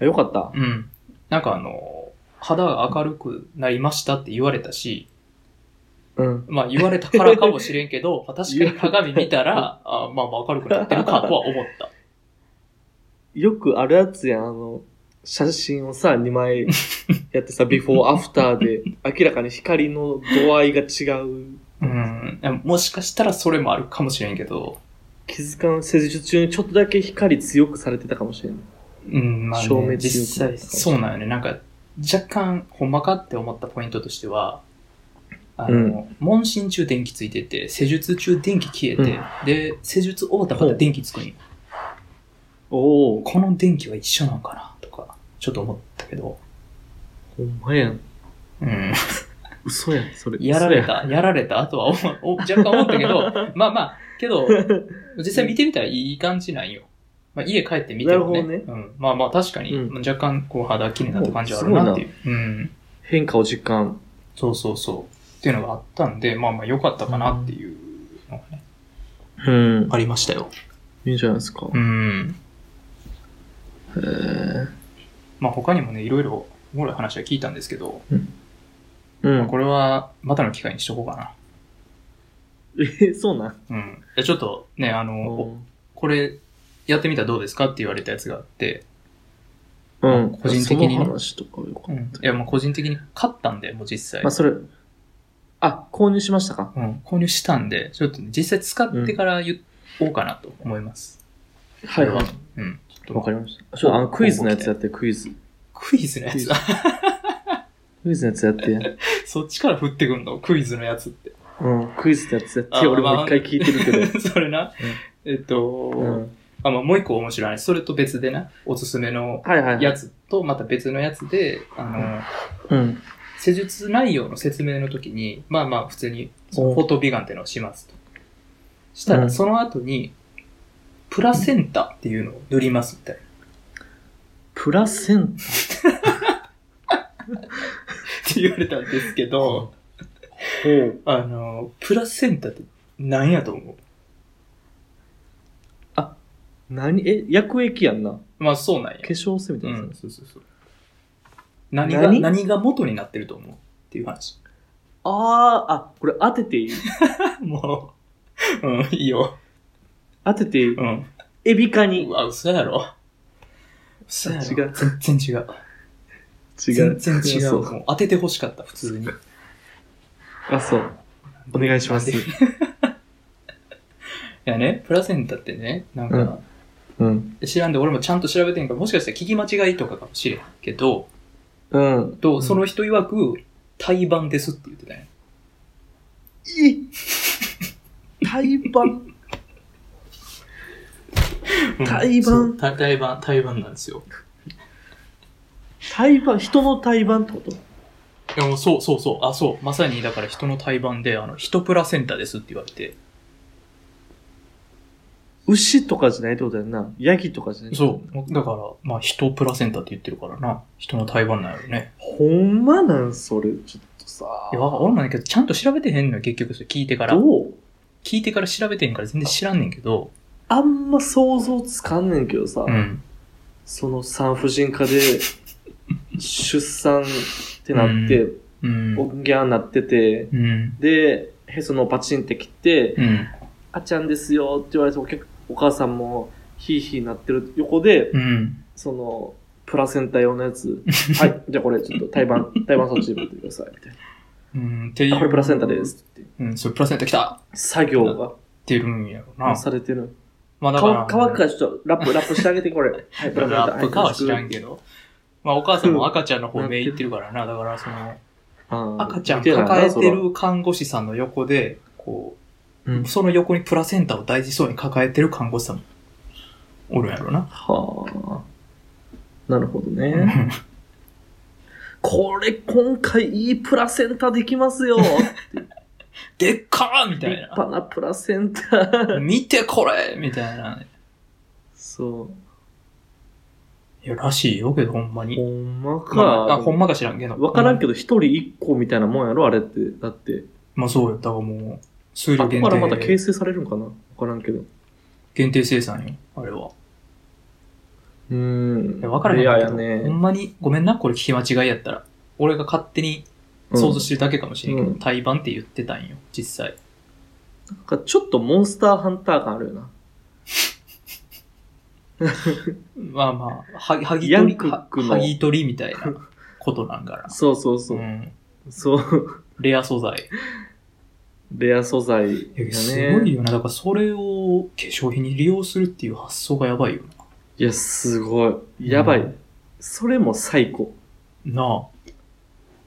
よかった。うん。なんかあのー肌が明るくなりましたって言われたし、うん。まあ言われたからかもしれんけど、まあ確かに鏡見たら、あまあまあ明るくなってるかとは思った。よくあるやつやん、あの、写真をさ、2枚やってさ、ビフォーアフターで、明らかに光の度合いが違う。うん。もしかしたらそれもあるかもしれんけど、気づかん施術中にちょっとだけ光強くされてたかもしれない。うん、まあ、ね、照明強く実際そうなんよね。なんか、若干、ほんまかって思ったポイントとしては、あの、問診中電気ついてて、施術中電気消えて、で、施術終わったらまた電気つくんよ。おお、この電気は一緒なのかなとか、ちょっと思ったけど、ほんまやん。うん。嘘やん、それ。やられた、やられた後は思若干思ったけど、まあまあ、けど、実際見てみたらいい感じなんよ。まあ、家帰ってみてもね。なるうん、まあまあ確かに、うんまあ若干こう肌綺麗になった感じはあるなっていう。うん。変化を実感。そうそうそう。っていうのがあったんで、まあまあ良かったかなっていうのがね、うん。ありましたよ。いいんじゃないですか。うん。へえ。まあ他にもね、いろいろおもろい話は聞いたんですけど、うん。まあこれはまたの機会にしとこうかな。え、そうなん？うん。でちょっとね、あの、おこれやってみたらどうですかって言われたやつがあって、うん。個人的にね話とかよかった。うん。いや、もう個人的に買ったんで、もう実際。まあ、それ、あ、購入しましたか？うん、購入したんで、ちょっとね、実際使ってから言おうかなと思います。はいはい。うん。ちょっとわかりました。ちょ、あの、クイズのやつやって、クイズ。クイズのやつだ。クイズのやつやって。そっちから振ってくんの？クイズのやつって。うん、クイズのやつやって。あ俺も一回聞いてるけど。ど。それな。えっと、うん。あ、まあ、もう一個面白い話。それと別でな、おすすめの。やつと、また別のやつで、あの、うん。施術内容の説明の時に、まあまあ、普通に、フォトビガンっていうのをしますと。したら、うんその後に、プラセンタっていうのを塗りますみたいな。プラセンって言われたんですけど。あの、プラセンタって何やと思う？何え、薬液やんな。まあそうなんや化。粧水みたういなやん、そうそうそう。何が、何？何が元になってると思うっていう話。つ。あー、あ、これ当てていい？もう、うん、いいよ。当てていい？うん。エビカニう。わ、嘘やろ。嘘やろ。違う全然違う。違う。全然違う。う当ててほしかった、普通に。あ、そう。お願いします いやね、プラセンタってね、なんか、うんうん。知らんで俺もちゃんと調べてんから、もしかしたら聞き間違いとかかもしれんけど、うん。と、その人曰く、胎盤ですって言ってたよ。え胎盤胎盤胎盤、胎盤なんですよ。胎盤人の胎盤ってこと？いやそうそうそう。あ、そう。まさに、だから人の胎盤で、あの、ヒトプラセンタですって言われて。牛とかじゃないってことやんな。ヤギとかじゃないそう。だから、まあ、人プラセンタって言ってるからな。人の胎盤なんやろね。ほんまなんそれ、ちょっとさ。いや、俺もないけど、ちゃんと調べてへんのよ、結局それ聞いてから。どう？聞いてから調べてへんから全然知らんねんけど。あんま想像つかんねんけどさ、うん。その産婦人科で出産ってなって、うん。おぎゃーなってて、うん。で、へそのパチンって切って、うん。あちゃんですよって言われてお客、お母さんもヒーヒーなってる横で、うん。その、プラセンタ用のやつ、はい、じゃあこれちょっと胎盤、胎盤そっちに持ってください、みたいうん。っていう。これプラセンタで。すって。うん、それプラセンタ来た作業がってるんやろな。されてる。まあだから。乾くからちょっとラップ、ラップしてあげて、これ。はい、プラセンタ。ラップかは知らんけけど。まあお母さんも赤ちゃんの方目いってるからな。だからその、ど赤ちゃん抱えてる看護師さんの横で、こうんう、その横にプラセンタを大事そうに抱えてる看護師さんもおるんやろな。はあ。なるほどね。これ、今回いいプラセンタできますよ。でっかーみた立いな。派なプラセンタ。見てこれみたいな。そいや、らしいよけど、ほんまう。に。ほんまか。まあ、あほんまか知らんけど。わからんけど。ど、一人一個みたいなもんやろあれって。だって。まあそうよ。だからもう、数あ量限ここからまた定、形成されるんかな？わからんけど。限定生産よ。あれは。うーん。いや、わからへんけど。ほやね。んまに、ごめんな、これ聞き間違いやったら。俺が勝手に想像してるだけかもしれんけど、うん胎盤って言ってたんよ、実際。なんかちょっとモンスターハンター感あるよな。まあまあ、は、はぎヤ取り、ンクックのはぎ取りみたいなことなんから。そうそうそうう。ん。そう。レア素材。レア素材いややすね。ごいよな。だからそれを化粧品に利用するっていう発想がやばいよいや、すごい。やばい。うんそれも最高。な。なあ。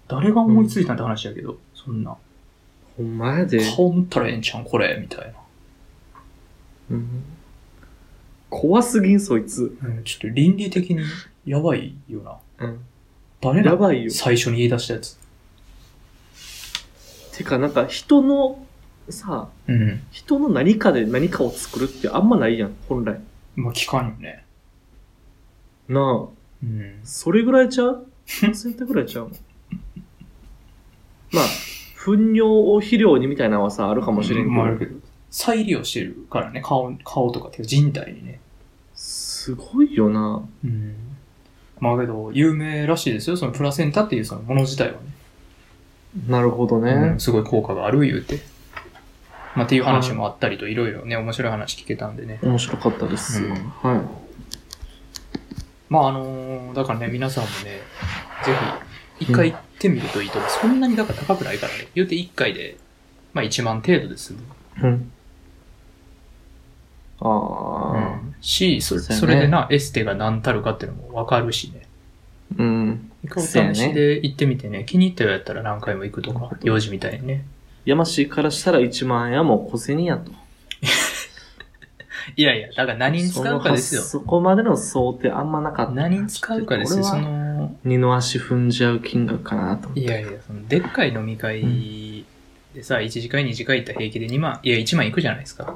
誰が思いついたんって話やけど、そんな。ほんまやで。ほんたらええんちゃん、これ、みたいな。うん怖すぎん、そいつ。うん、ちょっと倫理的にやばいよな。うん。誰なやばいよ。最初に言い出したやつ。てか、なんか人の、さ、うん。人の何かで何かを作るってあんまないやん、本来。まあ、聞かんよね。なあ。うん。それぐらいちゃう？何センタぐらいちゃうまあ、糞尿を肥料にみたいなのはさ、あるかもしれんけど。まああるけど。再利用してるからね、顔、顔とかっていうか人体にね。すごいよな。うん。まあけど、有名らしいですよ。そのプラセンタっていうそのもの自体はね。なるほどね。うんすごい効果がある言うて。まあっていう話もあったりといろいろね、面白い話聞けたんでね。面白かったです。うんはまああのーだからね、皆さんもね、ぜひ、一回行ってみるといいと思う。そんなにだから高くないからね。言うて一回で、まあ1万程度で済む。い。うん。ああ、し、そそうやねそれでな、エステが何たるかっていうのもわかるしね。うん。一回お試しで行ってみてね、気に入ったようやったら何回も行くとか用事みたいにね。山氏からしたら1万円はもう小銭やと。いやいや、だから何に使うかですよ。そこまでの想定あんまなかった。何に使うかですよ。その、二の足踏んじゃう金額かなと。いやいや、その、でっかい飲み会でさ、1次会、2次会行ったら平気で2万、いや、1万いくじゃないですか。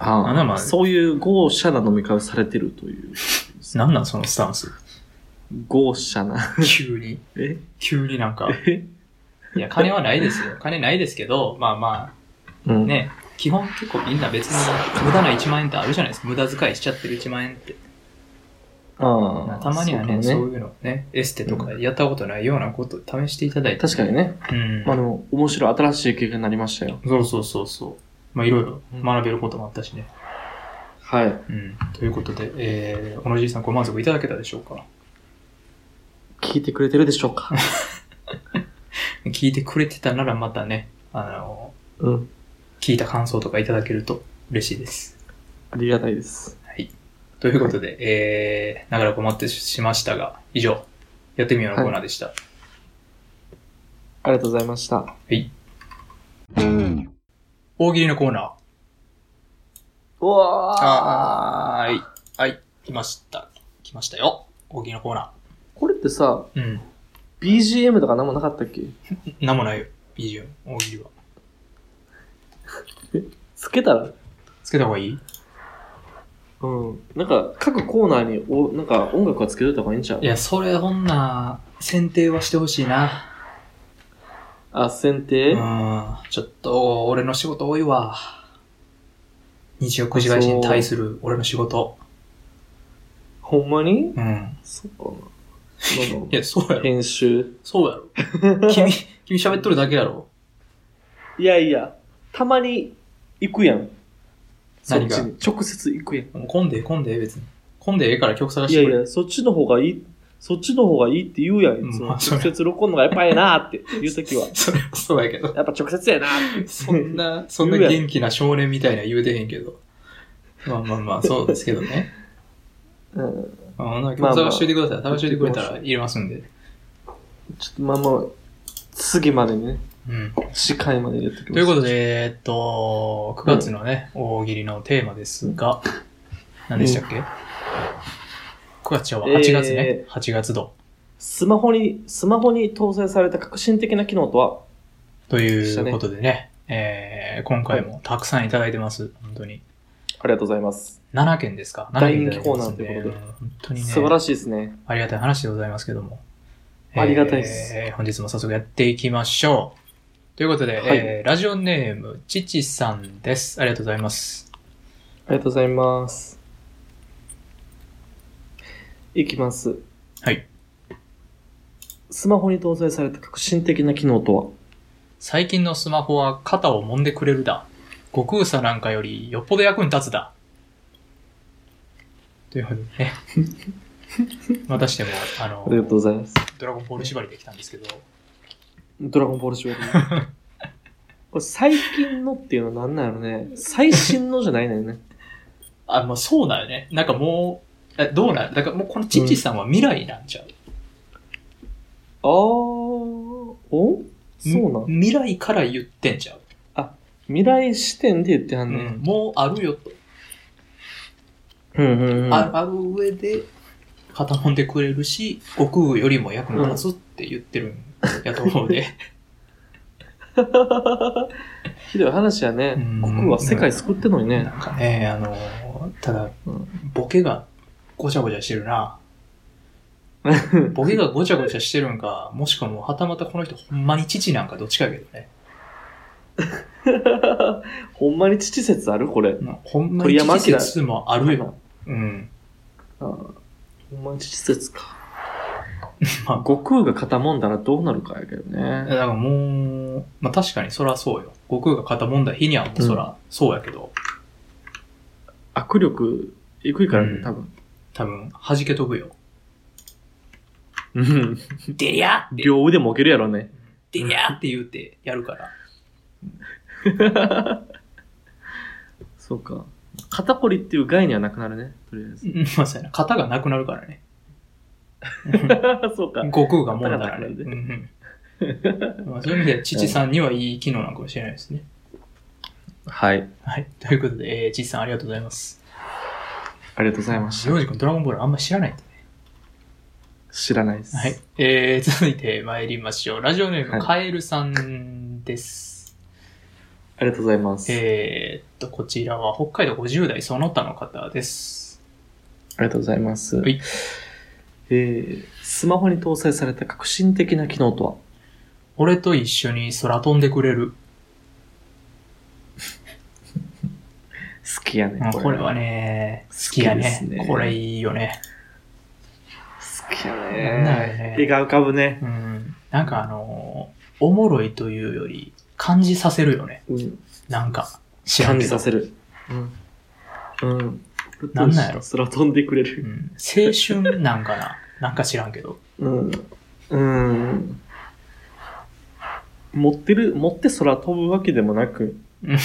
ああなまあそういう豪奢な飲み会をされてるという。なんなんそのスタンス。豪奢な。急に。え？急になんか。え？いや、金はないですよ。金ないですけど、まあまうんあ、。ね、基本結構みんな別に無駄な1万円ってあるじゃないですか。無駄遣いしちゃってる1万円って。ああ。たまにはね、そういうのね、エステとかやったことないようなことを試していただいて。確かにね。うん。まあでも、面白い新しい経験になりましたよ。そうそうそうそう。まあいろいろ学べることもあったしね。はい。うん。ということで、えー、小野じいさんご満足いただけたでしょうか？聞いてくれてるでしょうか？聞いてくれてたならまたね、あの、うん。聞いた感想とかいただけると嬉しいです。ありがたいです。はい。ということで、えー、長らくお待たせしましたが、以上、やってみようのコーナーでした。ありがとうございました。はい。大喜利のコーナー。うわーはい。はい。来ました。来ましたよ。大喜利のコーナこれってさ、ー。うん。BGM とか何もなかったっけ？なんもないよ。BGM。大喜利は。つけたら？つけた方がいい？うん。なんか、各コーナーにお、なんか音楽はつけといた方がいいんちゃう？いや、それほんな、選定はしてほしいな。あ、選う定ん。ちょっと、俺の仕事多いわ。日曜9時配信に対する俺の仕事。ほんまに？うん。そうかな。いや、そうやあろ。編集。そうやろ。君、君喋っとるだけやろ。いやいや、たまに行くやん。何が？直接行くやん。もう混んで、混んで、別に。混んでええから曲探してくれ。いやいや、そっちの方がいい、そっちの方がいいって言うやん。直接録音のがやっぱええなって言うときは。それはそうやけど。やっぱ直接やなって。そんな、そんな元気な少年みたいな言うてへんけど。まあまあまあ、そうですけどね。うん。まあ、ほんなら曲探しといてください。探しといてくれたら入れますんで。ちょっとまあまあ、次までにね、うん。次回までにやっておきます。ということで、えっと、9月のね、大喜利のテーマですが、何でしたっけ、?9 月は8月ね。え8月度。スマホに、スマホに搭載された革新的な機能とは？ということでね、えー、今回もたくさんいただいてます。本当に。ありがとうございます。7件ですか？大 ?7 件人気コーナーということでで。本当にね。素晴らしいですね。ありがたい話でございますけども。ありがたいですえー本日も早速やっていきましょう。ということで、はいえーラジオネーム、ちちさんです。ありがとうございます。ありがとうございます。いきます。はい。スマホに搭載された革新的な機能とは？最近のスマホは肩を揉んでくれるだ。悟空さなんかよりよっぽど役に立つだ。ということでね。またしても、あのあ、りがとうございます。ドラゴンボール縛りできたんですけど、ドラゴンボールシューこれ最近のっていうのは何なんやろね。最新のじゃないのよね。あ、まあそうだよね。なんかもう、えどうなん？だからもうこのちちさんは未来なんちゃう、あー、お？そうなん？未来から言ってんちゃう、未来視点で言ってはんうねん、もうあるよと。うん。うんうんあある上で、肩もんでくれるし、悟空よりも役に立つって言ってるんやと思うで。ひどい話やねうん。悟空は世界救ってんのにねな。んかね、あの、ただ、うんボケがごちゃごちゃしてるな。ボケがごちゃごちゃしてるんか、もしくはもうはたまたこの人ほんまに父なんかどっちかやけどね。ほんまに父説あるこれ。うんほんまに父説もあるよ。うん。ほんまに父説か。まあ悟空が肩もんだらどうなるかやけどだかね。らもう、まあ確かにそらそうよ。悟空が肩もんだ日にはもうそらそうやけど、握力、えぐいからね、うん多分。多分弾け飛ぶよ。うん。デリャーって、両腕もけるやろね。デリャーって言うてやるから。そうか。肩こりっていう概念はなくなるね。とりあえず。うんまあそうやな。肩がなくなるからね。そうか。悟空がもんだらね。そういう意味で、父さんにはいい機能なのかもしれないですね。はい。はい。ということで、えー、父さんありがとうございます。ありがとうございました。ジョージ君ドラゴンボールあんま知らないんだね。知らないです。はい。。えー、続いて参りましょう。ラジオネーム、はいカエルさんです。ありがとうございます。えーっと、こちらは北海道50代その他の方です。ありがとうございます。はいえー、スマホに搭載された革新的な機能とは？俺と一緒に空飛んでくれる。好きやねうんこれは。ね、好きやねねこれいいよね。好きやなんだよねが浮かぶね。うん。なんかあのーおもろいというより、感じさせるよね。うん。なんか、知らん感。じさせる。うん。うん。なんなんやろ空飛んでくれうる。ん。青春なんかな なんか知らんけど。うん。うん。持ってる、持って空飛ぶわけでもなく、うん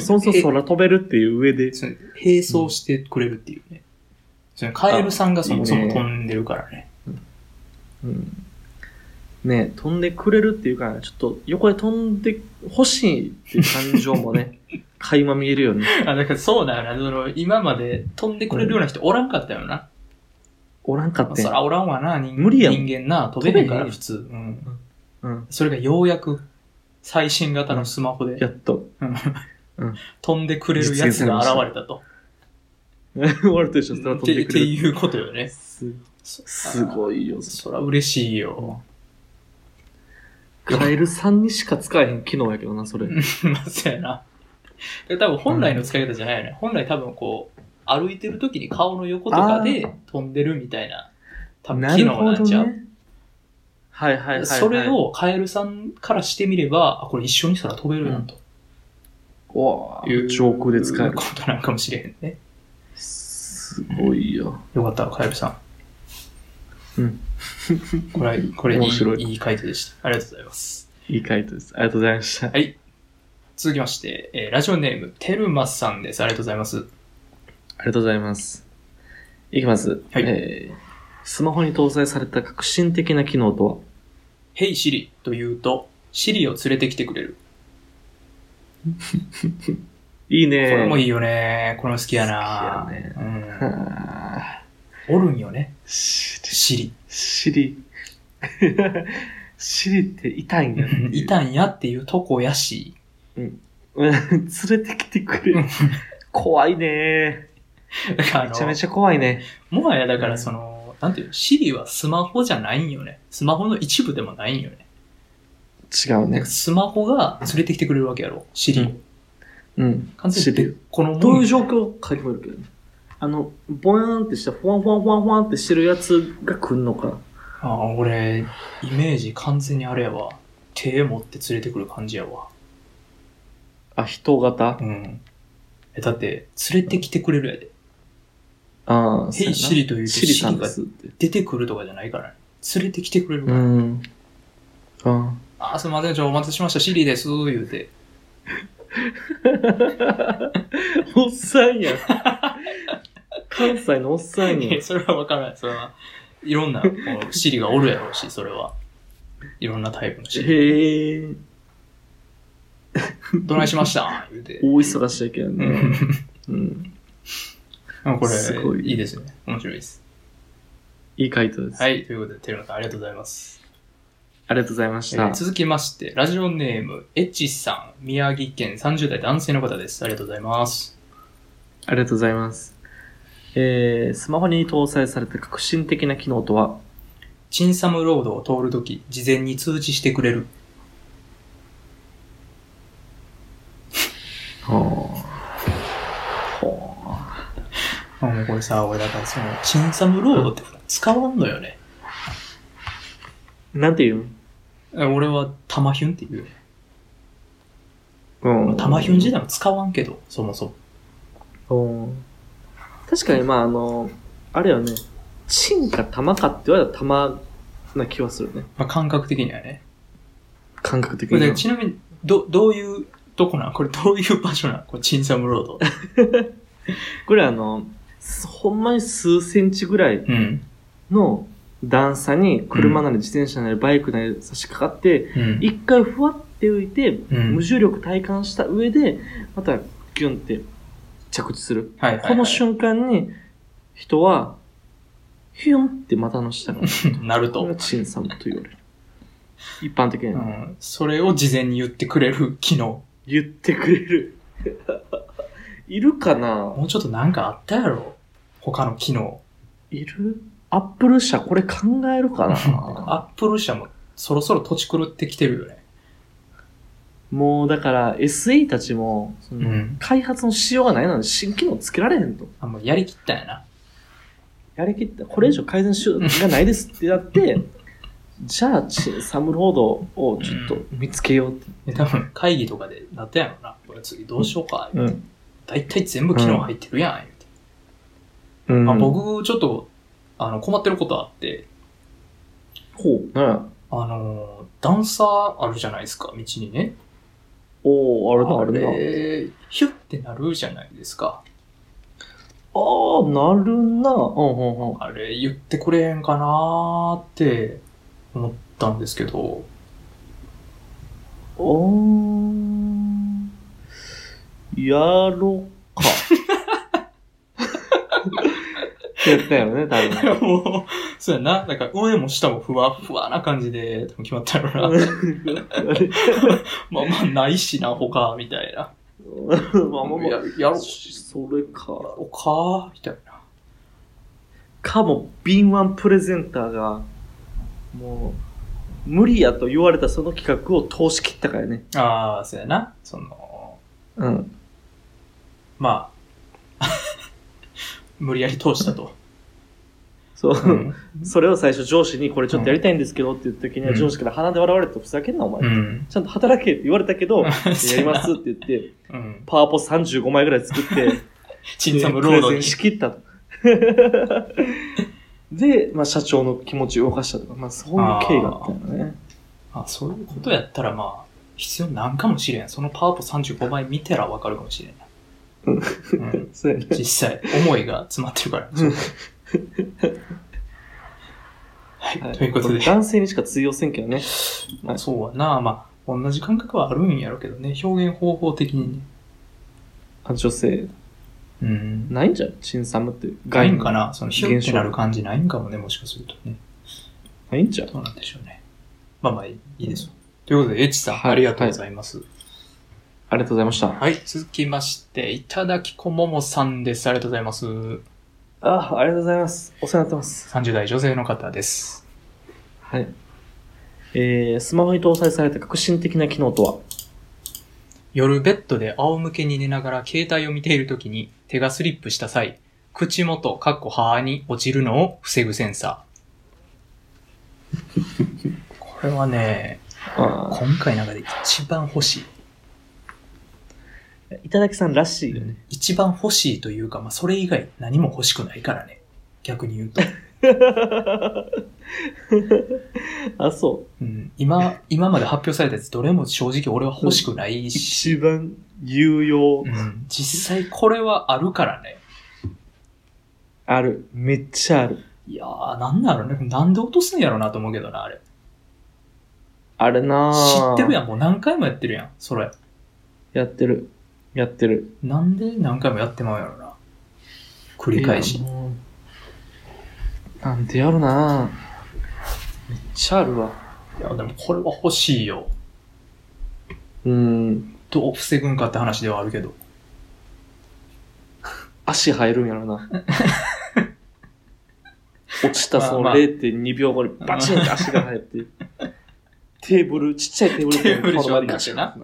そもそも空飛べるっていう上で、並走してくれるっていうね。そのカエルさんがそもそも飛んでるからね。うん。ね飛んでくれるっていうか、ちょっと横で飛んでほしいっていう感情もね、垣間見えるよね。あ、だからそうだよな。その、今まで飛んでくれるような人おらんかったよな。おらんかってんそらおらんわな、人無理や人間な、飛べへんから普通。うん。うん。それがようやく最新型のスマホで、やっと。うんうん飛んでくれるやつが現れたと。俺と一緒に空飛んでくれる。っていうことよね。すごいよ。そら嬉しいよ。カエルさんにしか使えへん機能やけどな、それ。まあ、そうやな。で多分本来の使い方じゃないよね。本来多分こう、歩いてる時に顔の横とかで飛んでるみたいな、多分機能なんちゃう。はいはいはい、はい。それ、をカエルさんからしてみれば、あ、これ一緒に空飛べるやんとわいう上空で使えるこ。となんかもしれへんね。すごいよ。よかった、カエルさん。うん。これ、これい面白いい、いい回答でした。ありがとうございます。いい回答です。ありがとうございました。はい。続きまして、えーラジオネーム、てるまさんです。ありがとうございます。ありがとうございます。いきます。はいえー、スマホに搭載された革新的な機能とは？Hey Siri と言うと、シリを連れてきてくれる。いいねこれもいいよね。これも好きやな。好きやねうん。はおるんよね。シリ。シリ。シリって痛いんやいんやっていうとこやし。うん 連れてきてくれる。怖いねだからあの、めちゃめちゃ怖いね。もはやだからその、なんていうの、 Siri はスマホじゃないんよね。スマホの一部でもないんよね。違うね。スマホが連れてきてくれるわけやろ。 Siri を。うん。完全に。このどういう状状況？況か書いてあるけどね。あの、ボヤーンってした、フワンフワンフワンフワンってしてるやつが来んのか。ああ、俺、イメージ完全にあれやわ。手持って連れてくる感じやわ。あ、人型？うん。え、だって、連れてきてくれるやで。ああ、ヘイシリというとシリさんがですって。出てくるとかじゃないからね。連れてきてくれるから。ん。ああ、すいません、ちょ、お待たせしました、シリです、言うて。あ。おっさんやん。関西のおっさんやん。それはわからない。それは、いろんな、こうシリがおるやろうし、それは。いろんなタイプのシリ。へえ。どないしました？言うて。大忙しやけどうね。ん。うん。あこすごいれ、いいですね。面白いです。いい回答です。はい、ということで、テルマさんありがとうございます。ありがとうございました。えー続きまして、ラジオネーム、エッチさん、宮城県30代男性の方です。ありがとうございます。ありがとうございます。えー、スマホに搭載された革新的な機能とは、チンサムロードを通るとき、事前に通知してくれる。はあ。はあもうこれさ、俺だからその、チンサムロードって使わんのよね。あ。なんて言う？んえ俺はタマヒュンって言う。うんタマヒュン自体も使わんけど、そもそも。うん確かに、まあ、あの、あれよね、チンか玉かって言われたら玉な気はするね。まあ、感覚的にはね。感覚的には。でちなみに、ど、どういうとこなん？これどういう場所なん？これチンサムロード。これあの、すほんまに数センチぐらいうん。の段差に車なり自転車なりバイクなり差し掛かって、うん。一回ふわって浮いて、うん無重力体感した上で、またギュンって着地する。はいはい、はい。この瞬間に、人は、ヒュンって股の下が、なると。チンサムと言われる。一般的にはうん。それを事前に言ってくれる機能。言ってくれる。いるかな？もうちょっとなんかあったやろ他の機能。いる？アップル社これ考えるかな？アップル社もそろそろ土地狂ってきてるよね。もうだから SE たちも、そのうん開発のしようがないので新機能つけられへんと。あ、もうやりきったんやな。やりきった。これ以上改善しようがないですってやって、じゃあチサムロードをちょっと見つけようって。で多分会議とかでなったやろな。これ次どうしようか。ん。だいたい全部機能入ってるやん。言うてうんあ、僕、ちょっと、あの、困ってることあって、ほう。ねあの、段差あるじゃないですか、道にね。おー、あるな、あるな。れ、ヒュッてなるじゃないですか。ああ、なるな。うんうんうん。あれ、言ってくれへんかなーって思ったんですけど、おー。やろうか。やったよね、多分。もう、そうやな。なんか上も下もふわふわな感じで多分決まったやろな。まあまあないしな、他、みたいな。まあまあまあ。ややろう。それか。おかみたいな。かも、敏腕プレゼンターが、もう、無理やと言われたその企画を通し切ったからね。ああ、そうやな。その、うん。まあ、無理やり通したと。そう。うん。それを最初上司にこれちょっとやりたいんですけどって言った時にはうん上司から鼻で笑われてふざけんなお前。うん。ちゃんと働けって言われたけど、やりますって言って、うん。パワポ35枚ぐらい作って、チンサムロードにプレゼン。しきったと。で、まあ社長の気持ちを動かしたとか、まあそういう経緯があったよね。あ、そういうことやったらまあ、必要なんかもしれん。そのパワポ35枚見たらわかるかもしれんな。うん。そうやね。実際、思いが詰まってるから。うんはい、はいということで。男性にしか通用せんけどね。まあ、そうはな。まあ、同じ感覚はあるんやろうけどね。表現方法的にね。あ女性、うん。ないんじゃん？チンサムって。ないんかな？その、ヒュッ現象てなる感じないんかもね、もしかするとね。ないんじゃんどうなんでしょうね。まあまあ、いいですよ。ということで、エチさん、はいありがとうございます。ありがとうございました。はい、続きまして、いただきこももさんです。ありがとうございます。あ、ありがとうございます。お世話になってます。30代女性の方です。はい。えー、スマホに搭載された革新的な機能とは？夜ベッドで仰向けに寝ながら携帯を見ているときに手がスリップした際、口元、かっこ歯に落ちるのを防ぐセンサー。これはね、あ今回の中で一番欲しい。いただきさんらしいよね。一番欲しいというか、まあ、それ以外何も欲しくないからね。逆に言うと。あ、そう。うん、今、今まで発表されたやつどれも正直俺は欲しくないし、一番有用。うん、実際これはあるからね。ある。めっちゃある。いやー、なんだろうね。なんで落とすんやろうなと思うけどな、あれ。あれな知ってるやん。ん。もう何回もやってるやん。それ。やってる。やってる。なんで何回もやってまうやろな。繰り返しなんでやろなめっちゃあるわ。いや、でもこれは欲しいよ。うん。どう防ぐんかって話ではあるけど。足入るんやろな。落ちたそのまあまあ0.2秒後にバチンって足が入って、テーブル、ちっちゃいテーブルテーブルの状になってな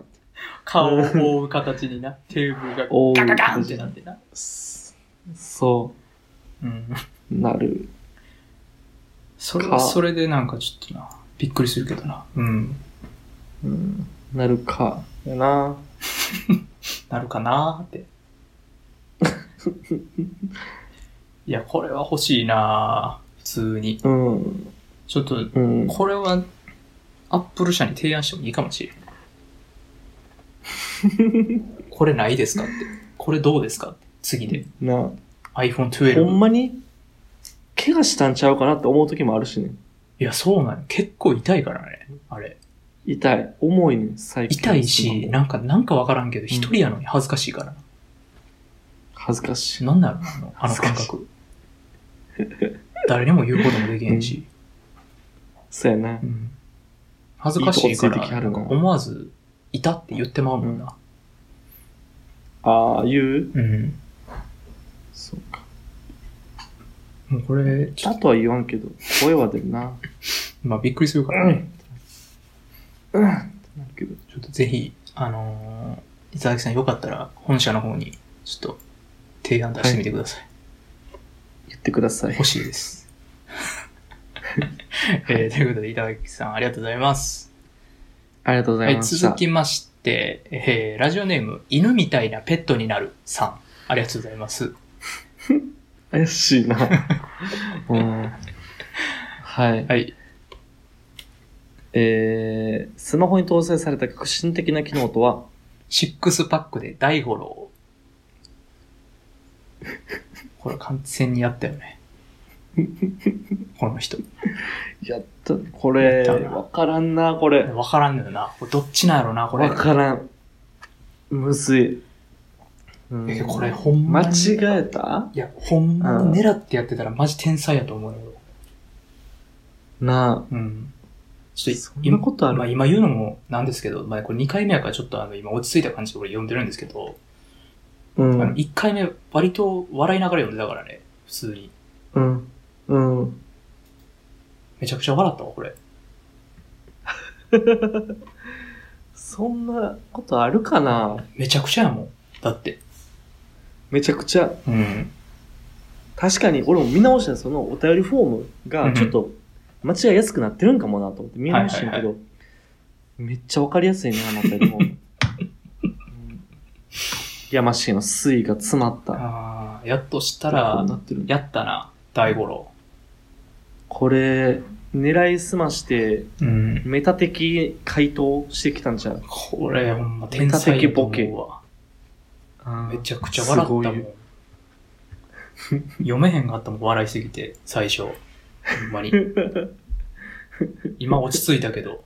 顔を覆う形にな。テーブルが覆うガガガンってなってな。そうん。う、なる。それかそれでなんかちょっとな、びっくりするけどな。うん。うん、なるか。やな なるかなーって。いや、これは欲しいなー普通に。うん。ちょっと、うん。これは、アップル社に提案してもいいかもしれん。これないですかって。これどうですかって。次で。な iPhone12。ほんまに、怪我したんちゃうかなって思う時もあるしね。いや、そうなの。結構痛いからね。あれ。痛い。重いね、最近。痛いし、なんか、なんかわからんけど、一人やのに恥ずかしいからな。恥ずかしい。なんなのあのあの感覚。誰にも言うこともできへんし。そうやなう。ん恥ずかしいかいいとこついてきはら、思わず、いたって言ってまうもんな。ああ、言う？うん。そうか。もうこれ、ちょだとは言わんけど、声は出るな。まあびっくりするかうん。らね。うん。ってなるけど。ちょっとぜひ、あのー、伊沢木さんよかったら、本社の方に、ちょっと、提案出してみてください。言ってください。欲しいです。えー、ということで、伊沢木さん、ありがとうございます。ありがとうござはいい、ました。続きまして、えー、ラジオネーム、犬みたいなペットになるさん。ありがとうございます。怪しいな。うん。はい。はい。えー、スマホに搭載された革新的な機能とは、シックスパックで大五郎。これ完全にやったよね。この人。やった、これ、わからんな、これ。わからんのよな。どっちなんやろな、これわ。からん。むずい。うんえこれほんま間に違えた？いや、ほんまに狙ってやってたらマジ天才やと思うよ。なあ、うん。ちょっとそんなことある？まあ今言うのもなんですけど、まあこれ2回目やからちょっとあの今落ち着いた感じで俺読んでるんですけど、うん。あの1回目割と笑いながら読んでたからね、普通に。うん。うん。めちゃくちゃ笑ったわ、これ。そんなことあるかな？めちゃくちゃやもん。だって。めちゃくちゃ。うん。確かに俺も見直したそのお便りフォームがちょっと間違いやすくなってるんかもなと思って見直したんやけど、はいめっちゃわかりやすいね、あのお便りフォーム。うん山氏の水が詰まった。ああ、やっとしたこらう、なってるやったな、大五郎。これ、狙いすまして、うん。メタ的回答してきたんじゃん。これ、ほんま天才やと思うわ。めちゃくちゃ笑ったもん。読めへんかったもん、笑いすぎて、最初。ほんまに。今落ち着いたけど。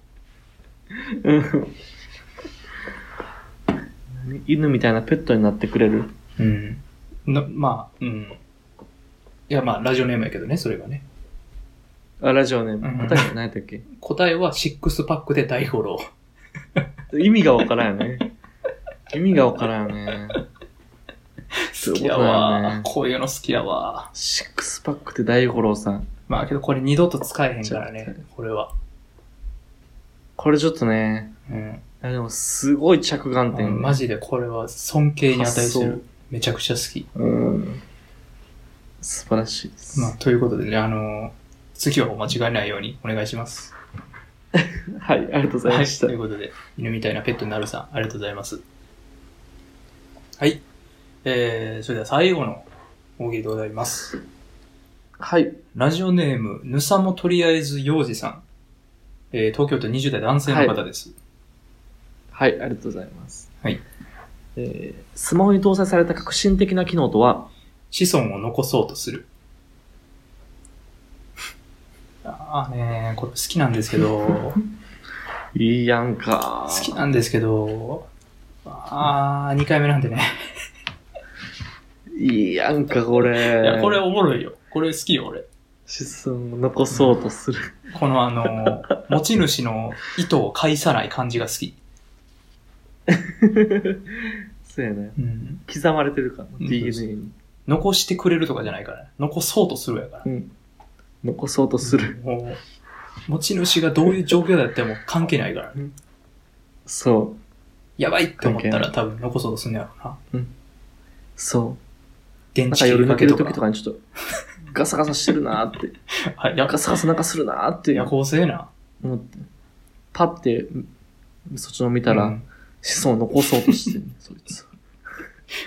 うん犬みたいなペットになってくれる？うん。なまあ、うん。いや、まあ、ラジオネームやけどね、それがね。あ、ラジオネーム。うん答え何やったっけ？答えはシックスパックで大五郎。意味がわからんよね。意味がわからんよね。好きやわ。こういうの好きやわ。シックスパックって大五郎さん。まあ、けどこれ二度と使えへんからね、これは。これちょっとね、うん。いやでもすごい着眼点、マジでこれは尊敬に値す発る。めちゃくちゃ好き。うん。素晴らしいです。まあ、ということでね、あの次はお間違いないようにお願いします。はい、ありがとうございました。ということで、犬みたいなペットになるさん、ありがとうございます。はい。えー、それでは最後の大喜利でございます。はい。ラジオネーム、ぬさもとりあえず幼児さん。えー、東京都20代男性の方です。はい、ありがとうございます。はい。えー、スマホに搭載された革新的な機能とは、子孫を残そうとする。ああねこれ好きなんですけど、いいやんか。好きなんですけど、ああ、2回目なんでね。いいやんか、これ。いや、これおもろいよ。これ好きよ、俺。子孫を残そうとする。このあの、持ち主の意図を介さない感じが好き。そうやね。うん。刻まれてるから、うん DNA に。残してくれるとかじゃないからね。残そうとするやから。うん。残そうとする。もう、持ち主がどういう状況だっても関係ないからね。そう。やばいって思ったら多分残そうとすんねやろな。そう。電池なんか夜寝てるとか。時とかにちょっと、ガサガサしてるなーって。はい、やガサガサなんかするなーって夜行性な。思って。パって、そっちの見たら、うん子孫を残そうとしてる、そいつ。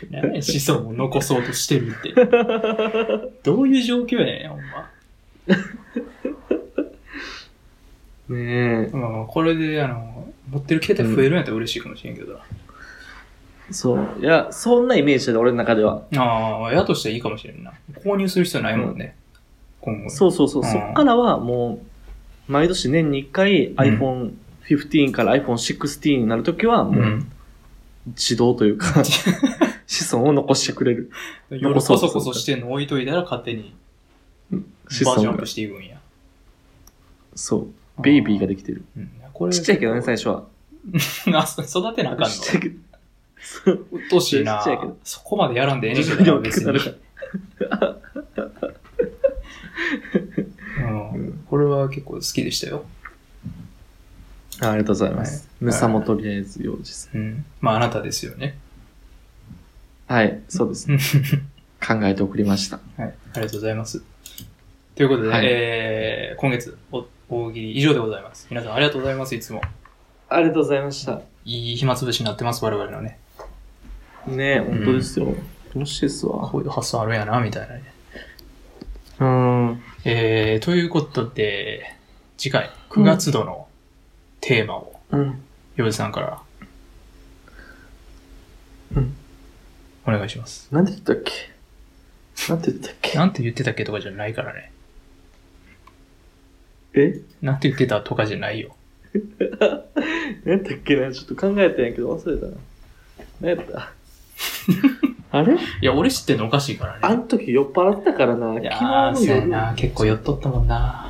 何や子孫を残そうとしてるって。どういう状況やねん、ほんま。ねえ。まあ、これで、あの、持ってる携帯増えるんやったら嬉しいかもしれんけどな。そう。いや、そんなイメージで、俺の中では。ああ、やとしてはいいかもしれんな。購入する必要ないもんね。今後。そうそうそう。うんそっからはもう、毎年年に1回 iPhone15 から iPhone16 になるときは、もう、うん。自動というか、子孫を残してくれる。夜こそこそしてんの置いといたら勝手に子孫がバージョンアップ。していくんや。そう。ベイビーができてる。うん。これちっちゃいけどね、最初は。あ、そ育てなあかんちっちゃいけど。そう。っとうしいなちっちゃいけどそこまでやらんでええねんけどな、別に。に大きくなるから。うん。これは結構好きでしたよ。あありがとうございます。はいぬさもとりあえず幼児さうん。まあ、あなたですよね。ん。はい、そうです。はい。考えて送りました。ありがとうございます。ということで、はいえー、今月、お大喜利以上でございます。皆さんありがとうございます、いつも。ありがとうございました。いい暇つぶしになってます、我々のね。ねえ、本当ですよ。楽しいですわ。こういう発想あるんやな、みたいなね。うん。えー、ということで、次回、9月度のテーマを、うん。ヨウジさんから、うん。お願いします。なんて言ったっけ？なんて言ったっけ？なんて言ってたっけとかじゃないからね。え？なんて言ってたとかじゃないよ。なんだっけな？ちょっと考えたんやけど忘れたな。何やった？あれ？いや、俺知ってんのおかしいからね。あん時酔っ払ってたからな。いやー。そうやな。結構酔っとったもんな。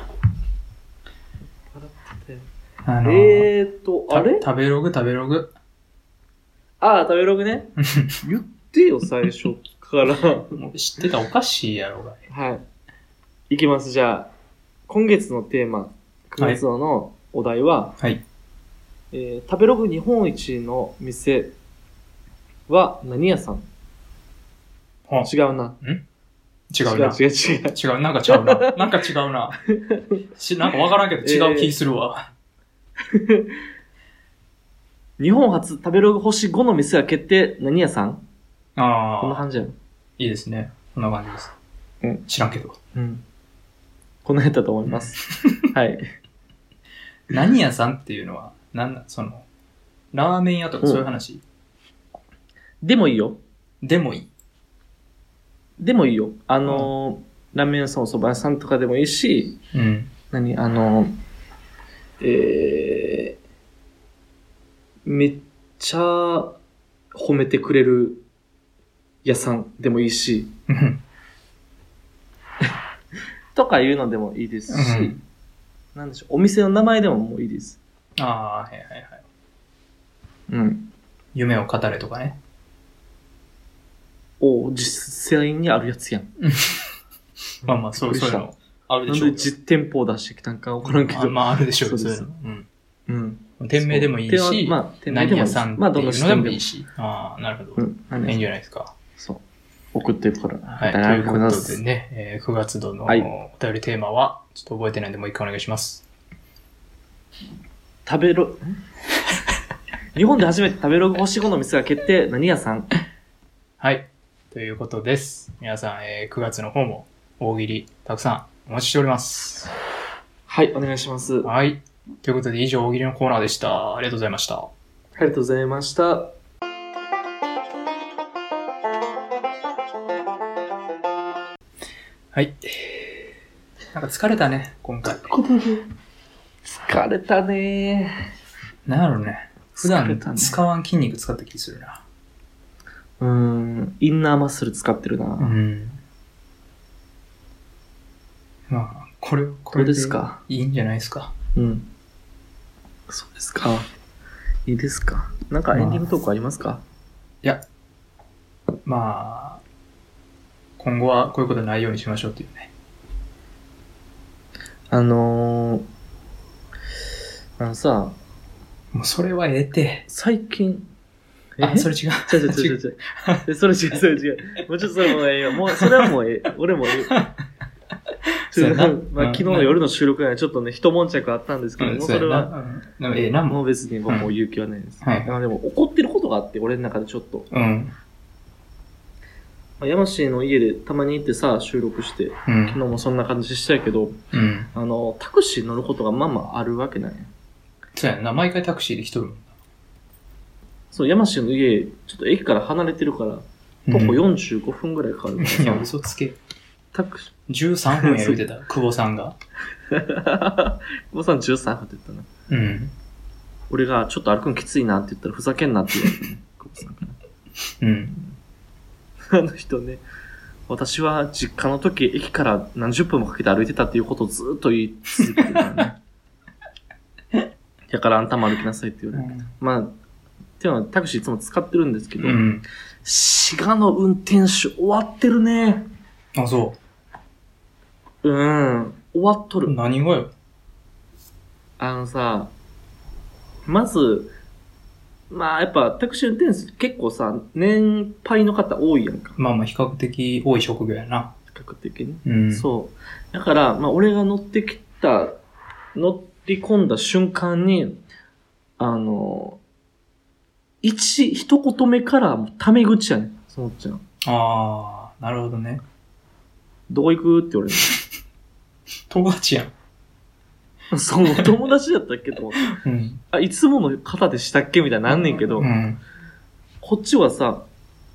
あの、えーと、たあれ？食べログ食べログ。ああ、食べログね。言ってよ、最初から。知ってたらおかしいやろが。はい。いきます、じゃあ。今月のテーマ、9月号のお題は、はい。えー食べログ日本一の店は何屋さん？あ違うな。違うな。違う違う違う。違う、なんか違うな。なんか違うな。しなんかわからんけど違う気するわ。日本初食べログ星5の店が決定何屋さん？ああ、こんな感じやろ。いいですね。こんな感じです。うん知らんけど。うん。この辺だと思います。はい。何屋さんっていうのは、なんだ、その、ラーメン屋とかそういう話、でもいいよ。でもいい。でもいいよ。あのー、ラーメン屋さん、お蕎麦屋さんとかでもいいし、うん。何？あの、えー、めっちゃ褒めてくれる屋さんでもいいし、うんとかいうのでもいいですし、うんなんでしょう、お店の名前でももういいです。ああ、はいはいはい。うん。夢を語れとかね。お実際にあるやつやん。まあまあ、そう、そういうのあるなでしょうんで実店舗を出してきたんかわからんけど。あまあ、あるでしょうそうですそういうの。うん。うん。店名でもいいし、まあ、店名でもいいしまあ、どのでももいいし。ああ、なるほど。うん。何いいんじ屋ゃないですか。そう。送ってるから。はい。ということでね、えー9月度のおはい便りテーマは、ちょっと覚えてないんでもう一回お願いします。食べろ、日本で初めて食べログ星5の店が決定。何屋さん？はい。ということです。皆さん、えー9月の方も大喜利たくさんお待ちしております。はい、お願いします。あはい。ということで以上大喜利のコーナーでした。ありがとうございました。りがとうございました。はい。なんか疲れたね、今回。疲れたねなんやろね。普段使わん筋肉使った気するな。うーん、インナーマッスル使ってるな。うん。まあ、これ、これですか？いいんじゃないですか。うん。そうですか。いいですか？なんかエンディングトークありますか、いや、まあ、今後はこういうことないようにしましょうっていうね。あのー、あのさ、もうそれはええて。最近、あ、それ違う。違う違う違う違う。えそれ違う、それ違う。もうちょっとそれもうええよ。もう、それはもうええ。俺もええ。そうやなまあ、昨日の夜の収録はちょっとね、一悶着あったんですけど、うんもうそれは、ええな、ももう別に僕もう勇気はないです。はいあでも怒ってることがあって、俺の中でちょっと。う。うん。まあ、山氏の家でたまに行ってさ、収録して、うん昨日。もそんな感じしたけど、うん。あの、タクシー乗ることがまあまああるわけなんや。そうやんな。毎回タクシーで一人もんそう、山氏の家、ちょっと駅から離れてるから、徒歩うん45分ぐらいかかるから いや、さ、嘘つけ。タクシ13分や言うてた、久保さんが。ー、久保さん13分って言ったな。うん。俺がちょっと歩くのきついなって言ったらふざけんなって言われてね、久保さんから。うん。あの人ね、私は実家の時、駅から何十分もかけて歩いてたっていうことをずっと言い続けてるからね。だからあんたも歩きなさいって言われて。まあ、っていうのはタクシーいつも使ってるんですけど、うん。滋賀の運転手終わってるね。あ、そうん、終わっとう。る。何がよ。あのさ、まず、まあやっぱタクシー運転手結構さ、年配の方多いやんか。まあまあ、比較的多い職業やな。比較的に。うん。そう。だから、まあ、俺が乗ってきた、乗り込んだ瞬間に、あの、一、一言目からもうタメ口やねん。そのちゃん。ああ、なるほどね。どこ行く？って言われ友達 やん。る。そう、友達だったっけと思って。うん。あ、いつもの方でしたっけみたいななんねんけど、うん。こっちはさ、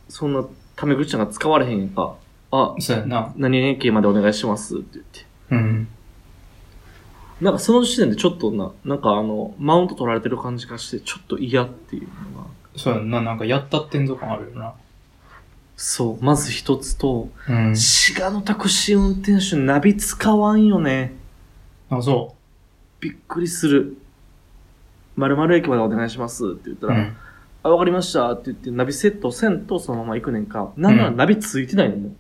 そんなタメ口なんか使われへんやんか。あ、そうやな。何々系までお願いしますって言って。うん。なんかその時点でちょっとな、なんかあの、マウント取られてる感じがして、ちょっと嫌っていうのが。そうやんな。なんかやったってんぞ感あるよな。そう、まず一つと、うん。滋賀のタクシー運転手ナビ使わんよね。あ、そびっくりする。〇〇駅までお願いしますって言ったら、うん。あ、わかりましたって言って、ナビセットせんとそのまま行くねんか。なんならうんナビついてないのも。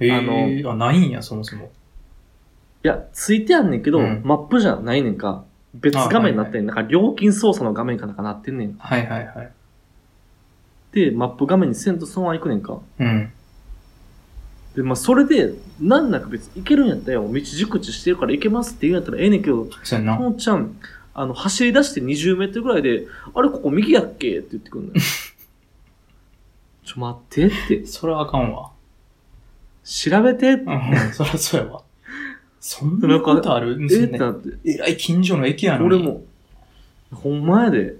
いえあのー、あ、ないんや、そもそも。や、ついてやんねんけど、うんマップじゃないねんか。別画面になってん、なんか料金操作の画面かなんかなってんねん。はいはいはい。で、マップ画面にせんとそのまま行くねんか。うん。で、まあ、それで、なんなく別に行けるんやったらよ、道熟知してるから行けますって言うんやったらええねんけど、そうやな。ともちゃん、あの、走り出して20メートルぐらいで、あれ、ここ右やっけって言ってくんのよ。ちょ、待ってって。それはあかんわ。調べてって。うん、そりゃそうやわ。そんなことあるんえですね。ってなって。えらい近所の駅やのに。俺。も、ほんまやで、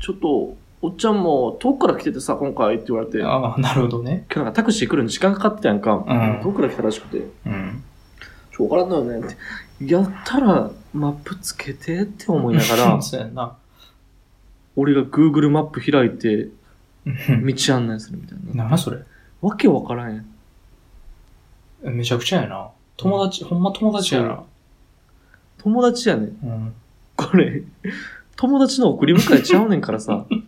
ちょっと、おっちゃんも遠くから来ててさ、今回って言われて、今ああ、なるほどね。日なんかタクシー来るのに時間かかってたやんか。ん遠くから来たらしくて、うん。ちょ、わからんのよねって。やったら、マップつけてって思いながら、そうやんな。俺が Google マップ開いて、うん道案内するみたいな。ななそれ？わけわからんやん。めちゃくちゃやな。友達、ほんま友達やな。友達やねん。うん。これ、友達の送り迎えちゃうねんからさ。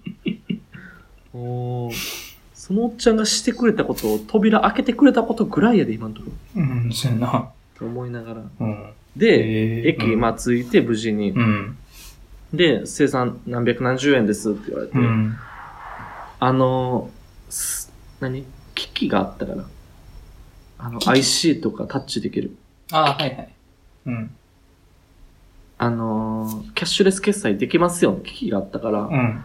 そのおっちゃんがしてくれたことを、扉開けてくれたことぐらいやで、今のところ。うん、そうやな。と思いながら。うん。で、えー駅、まあ、着いて無事に。うん。で、精算何百何十円ですって言われて。うん。あの、す何？機器があったから。あの、IC とかタッチできる。ああ、はいはい。うん。あのー、キャッシュレス決済できますよ、機器があったから。うん。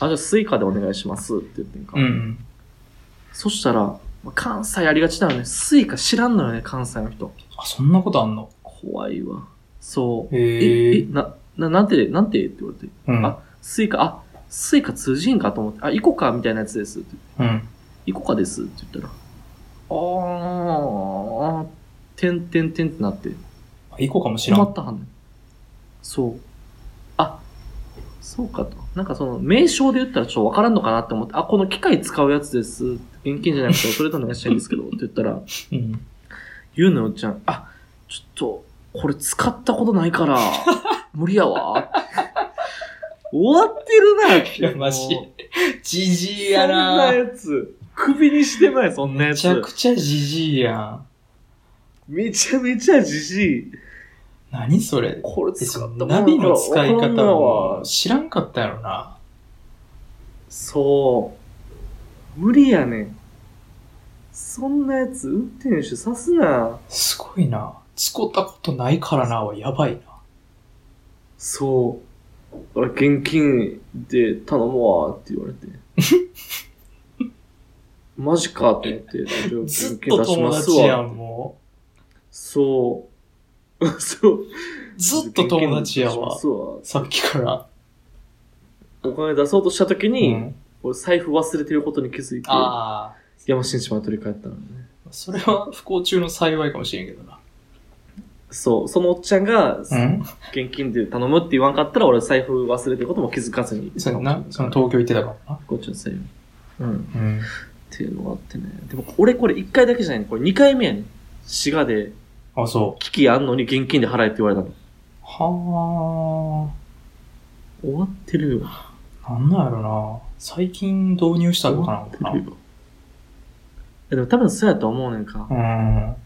あ、じゃあ Suica でお願いしますって言ってんか。うん。そしたら、まあ関西ありがちだよね。スイカ知らんのよね、関西の人。あ、そんなことあんの？怖いわ。そう。へえ、ええ、な、な、なんて、なんてって言われて。うん。あ、スイカ、あ、スイカ通じんかと思って、あ、イコカ、みたいなやつですって。うん。イコカですって言ったら、あー、てんてんてんってなって、あイコカもしらん。困ったはんねん。そう。あ、そうかと。なんかその、名称で言ったらちょっとわからんのかなって思って、あ、この機械使うやつです。現金じゃなくて、それとお願いしたいんですけど、って言ったら、うん。言うのよっちゃん、あ、ちょっと、これ使ったことないから、無理やわ。終わってるな、いや、マジ。じじいそやんななやつ。首にしてまえ、そんなやつ。めちゃくちゃじじいやん。めちゃめちゃじじい。何それ？これ使ったナビの使い方わからんわも知らんかったやろな。そう。無理やねん。そんなやつ運転手さすな。すごいな。使ったことないからなはやばいな。そう。俺現金で頼むわって言われて。マジかって。ずっと友達やん、もそう。そう。う。ずっと友達やわ現金出しま。すわさっきから。お金出そうとした時に、うん俺財布忘れてることに気づいて、ああ。山新地まで取り帰ったのね。それは不幸中の幸いかもしれんけどな。そう、そのおっちゃんが、うん現金で頼むって言わんかったら、俺財布忘れてることも気づかずに。そうやな。その東京行ってたからな。こっちのせいよ。うん。っうん。ていうのがあってね。でも、俺これ1回だけじゃないね。これ2回目やねん。滋賀で、あ、そう。機器あんのに現金で払えって言われたの。は終わってるよ。あ。なんなんやろな。最近導入したのかな終わでも多分そうやと思うねんか。うん。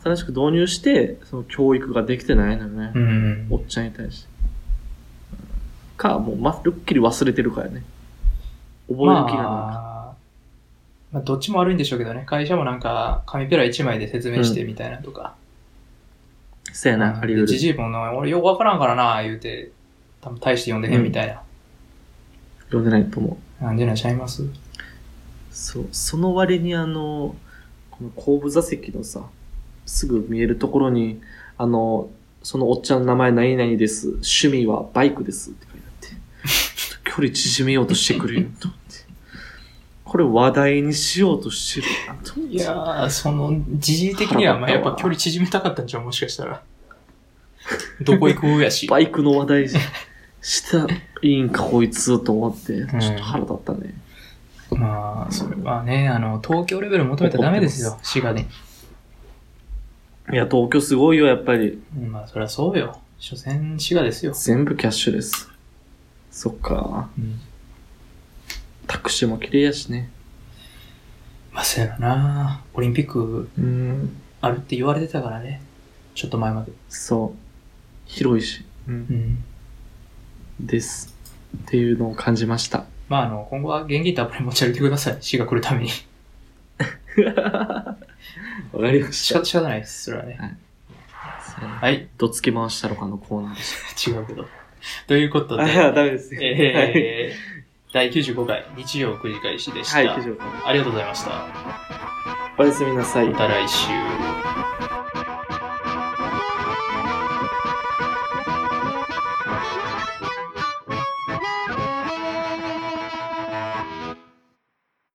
新しく導入して、その教育ができてないのよね。うんお。っちゃんに対して。か、もうまるっきり忘れてるかやね。覚える気がないか。まあ、まあ、どっちも悪いんでしょうけどね。会社もなんか、紙ペラ1枚で説明してみたいなとか。そうやな、あり得る。でじじいもな俺よくわからんからな、言うて、多分大して読んでへんみたいな。読んでないと思う。なんでなちゃいます？そう、その割にあの、この後部座席のさ、すぐ見えるところに、あの、そのおっちゃんの名前何々です。趣味はバイクですって書いてあって、ちょっと距離縮めようとしてくるよ。これ話題にしようとしてるな、と思って。いやー、その、時事的には、まあやっぱ距離縮めたかったんちゃうもしかしたら。どこ行くやし。バイクの話題したいいんか、こいつ、と思って、ちょっと腹立ったね。まあ、それはね、あの、東京レベル求めたらダメですよ、滋賀で。いや、東京すごいよ、やっぱり。まあ、そりゃそうよ。所詮滋賀ですよ。全部キャッシュレス。そっか。うん。タクシーも綺麗やしね。まあ、そうやろなオリンピックうん。あるって言われてたからね。ちょっと前まで。そう。広いし。う。うんん。です。っていうのを感じました。まあ、あの、今後は現金たっぷり持ち歩いてください。死が来るために。わかりま仕方、仕方ないです。それはね。ははい。どつき回したろかのコーナーでし 違うけど。ということた。で、あ、ダメですよ。えー、第95回日曜繰り返しでした。はい、はい、以上。ありがとうございました。おやすみなさいま。た来週。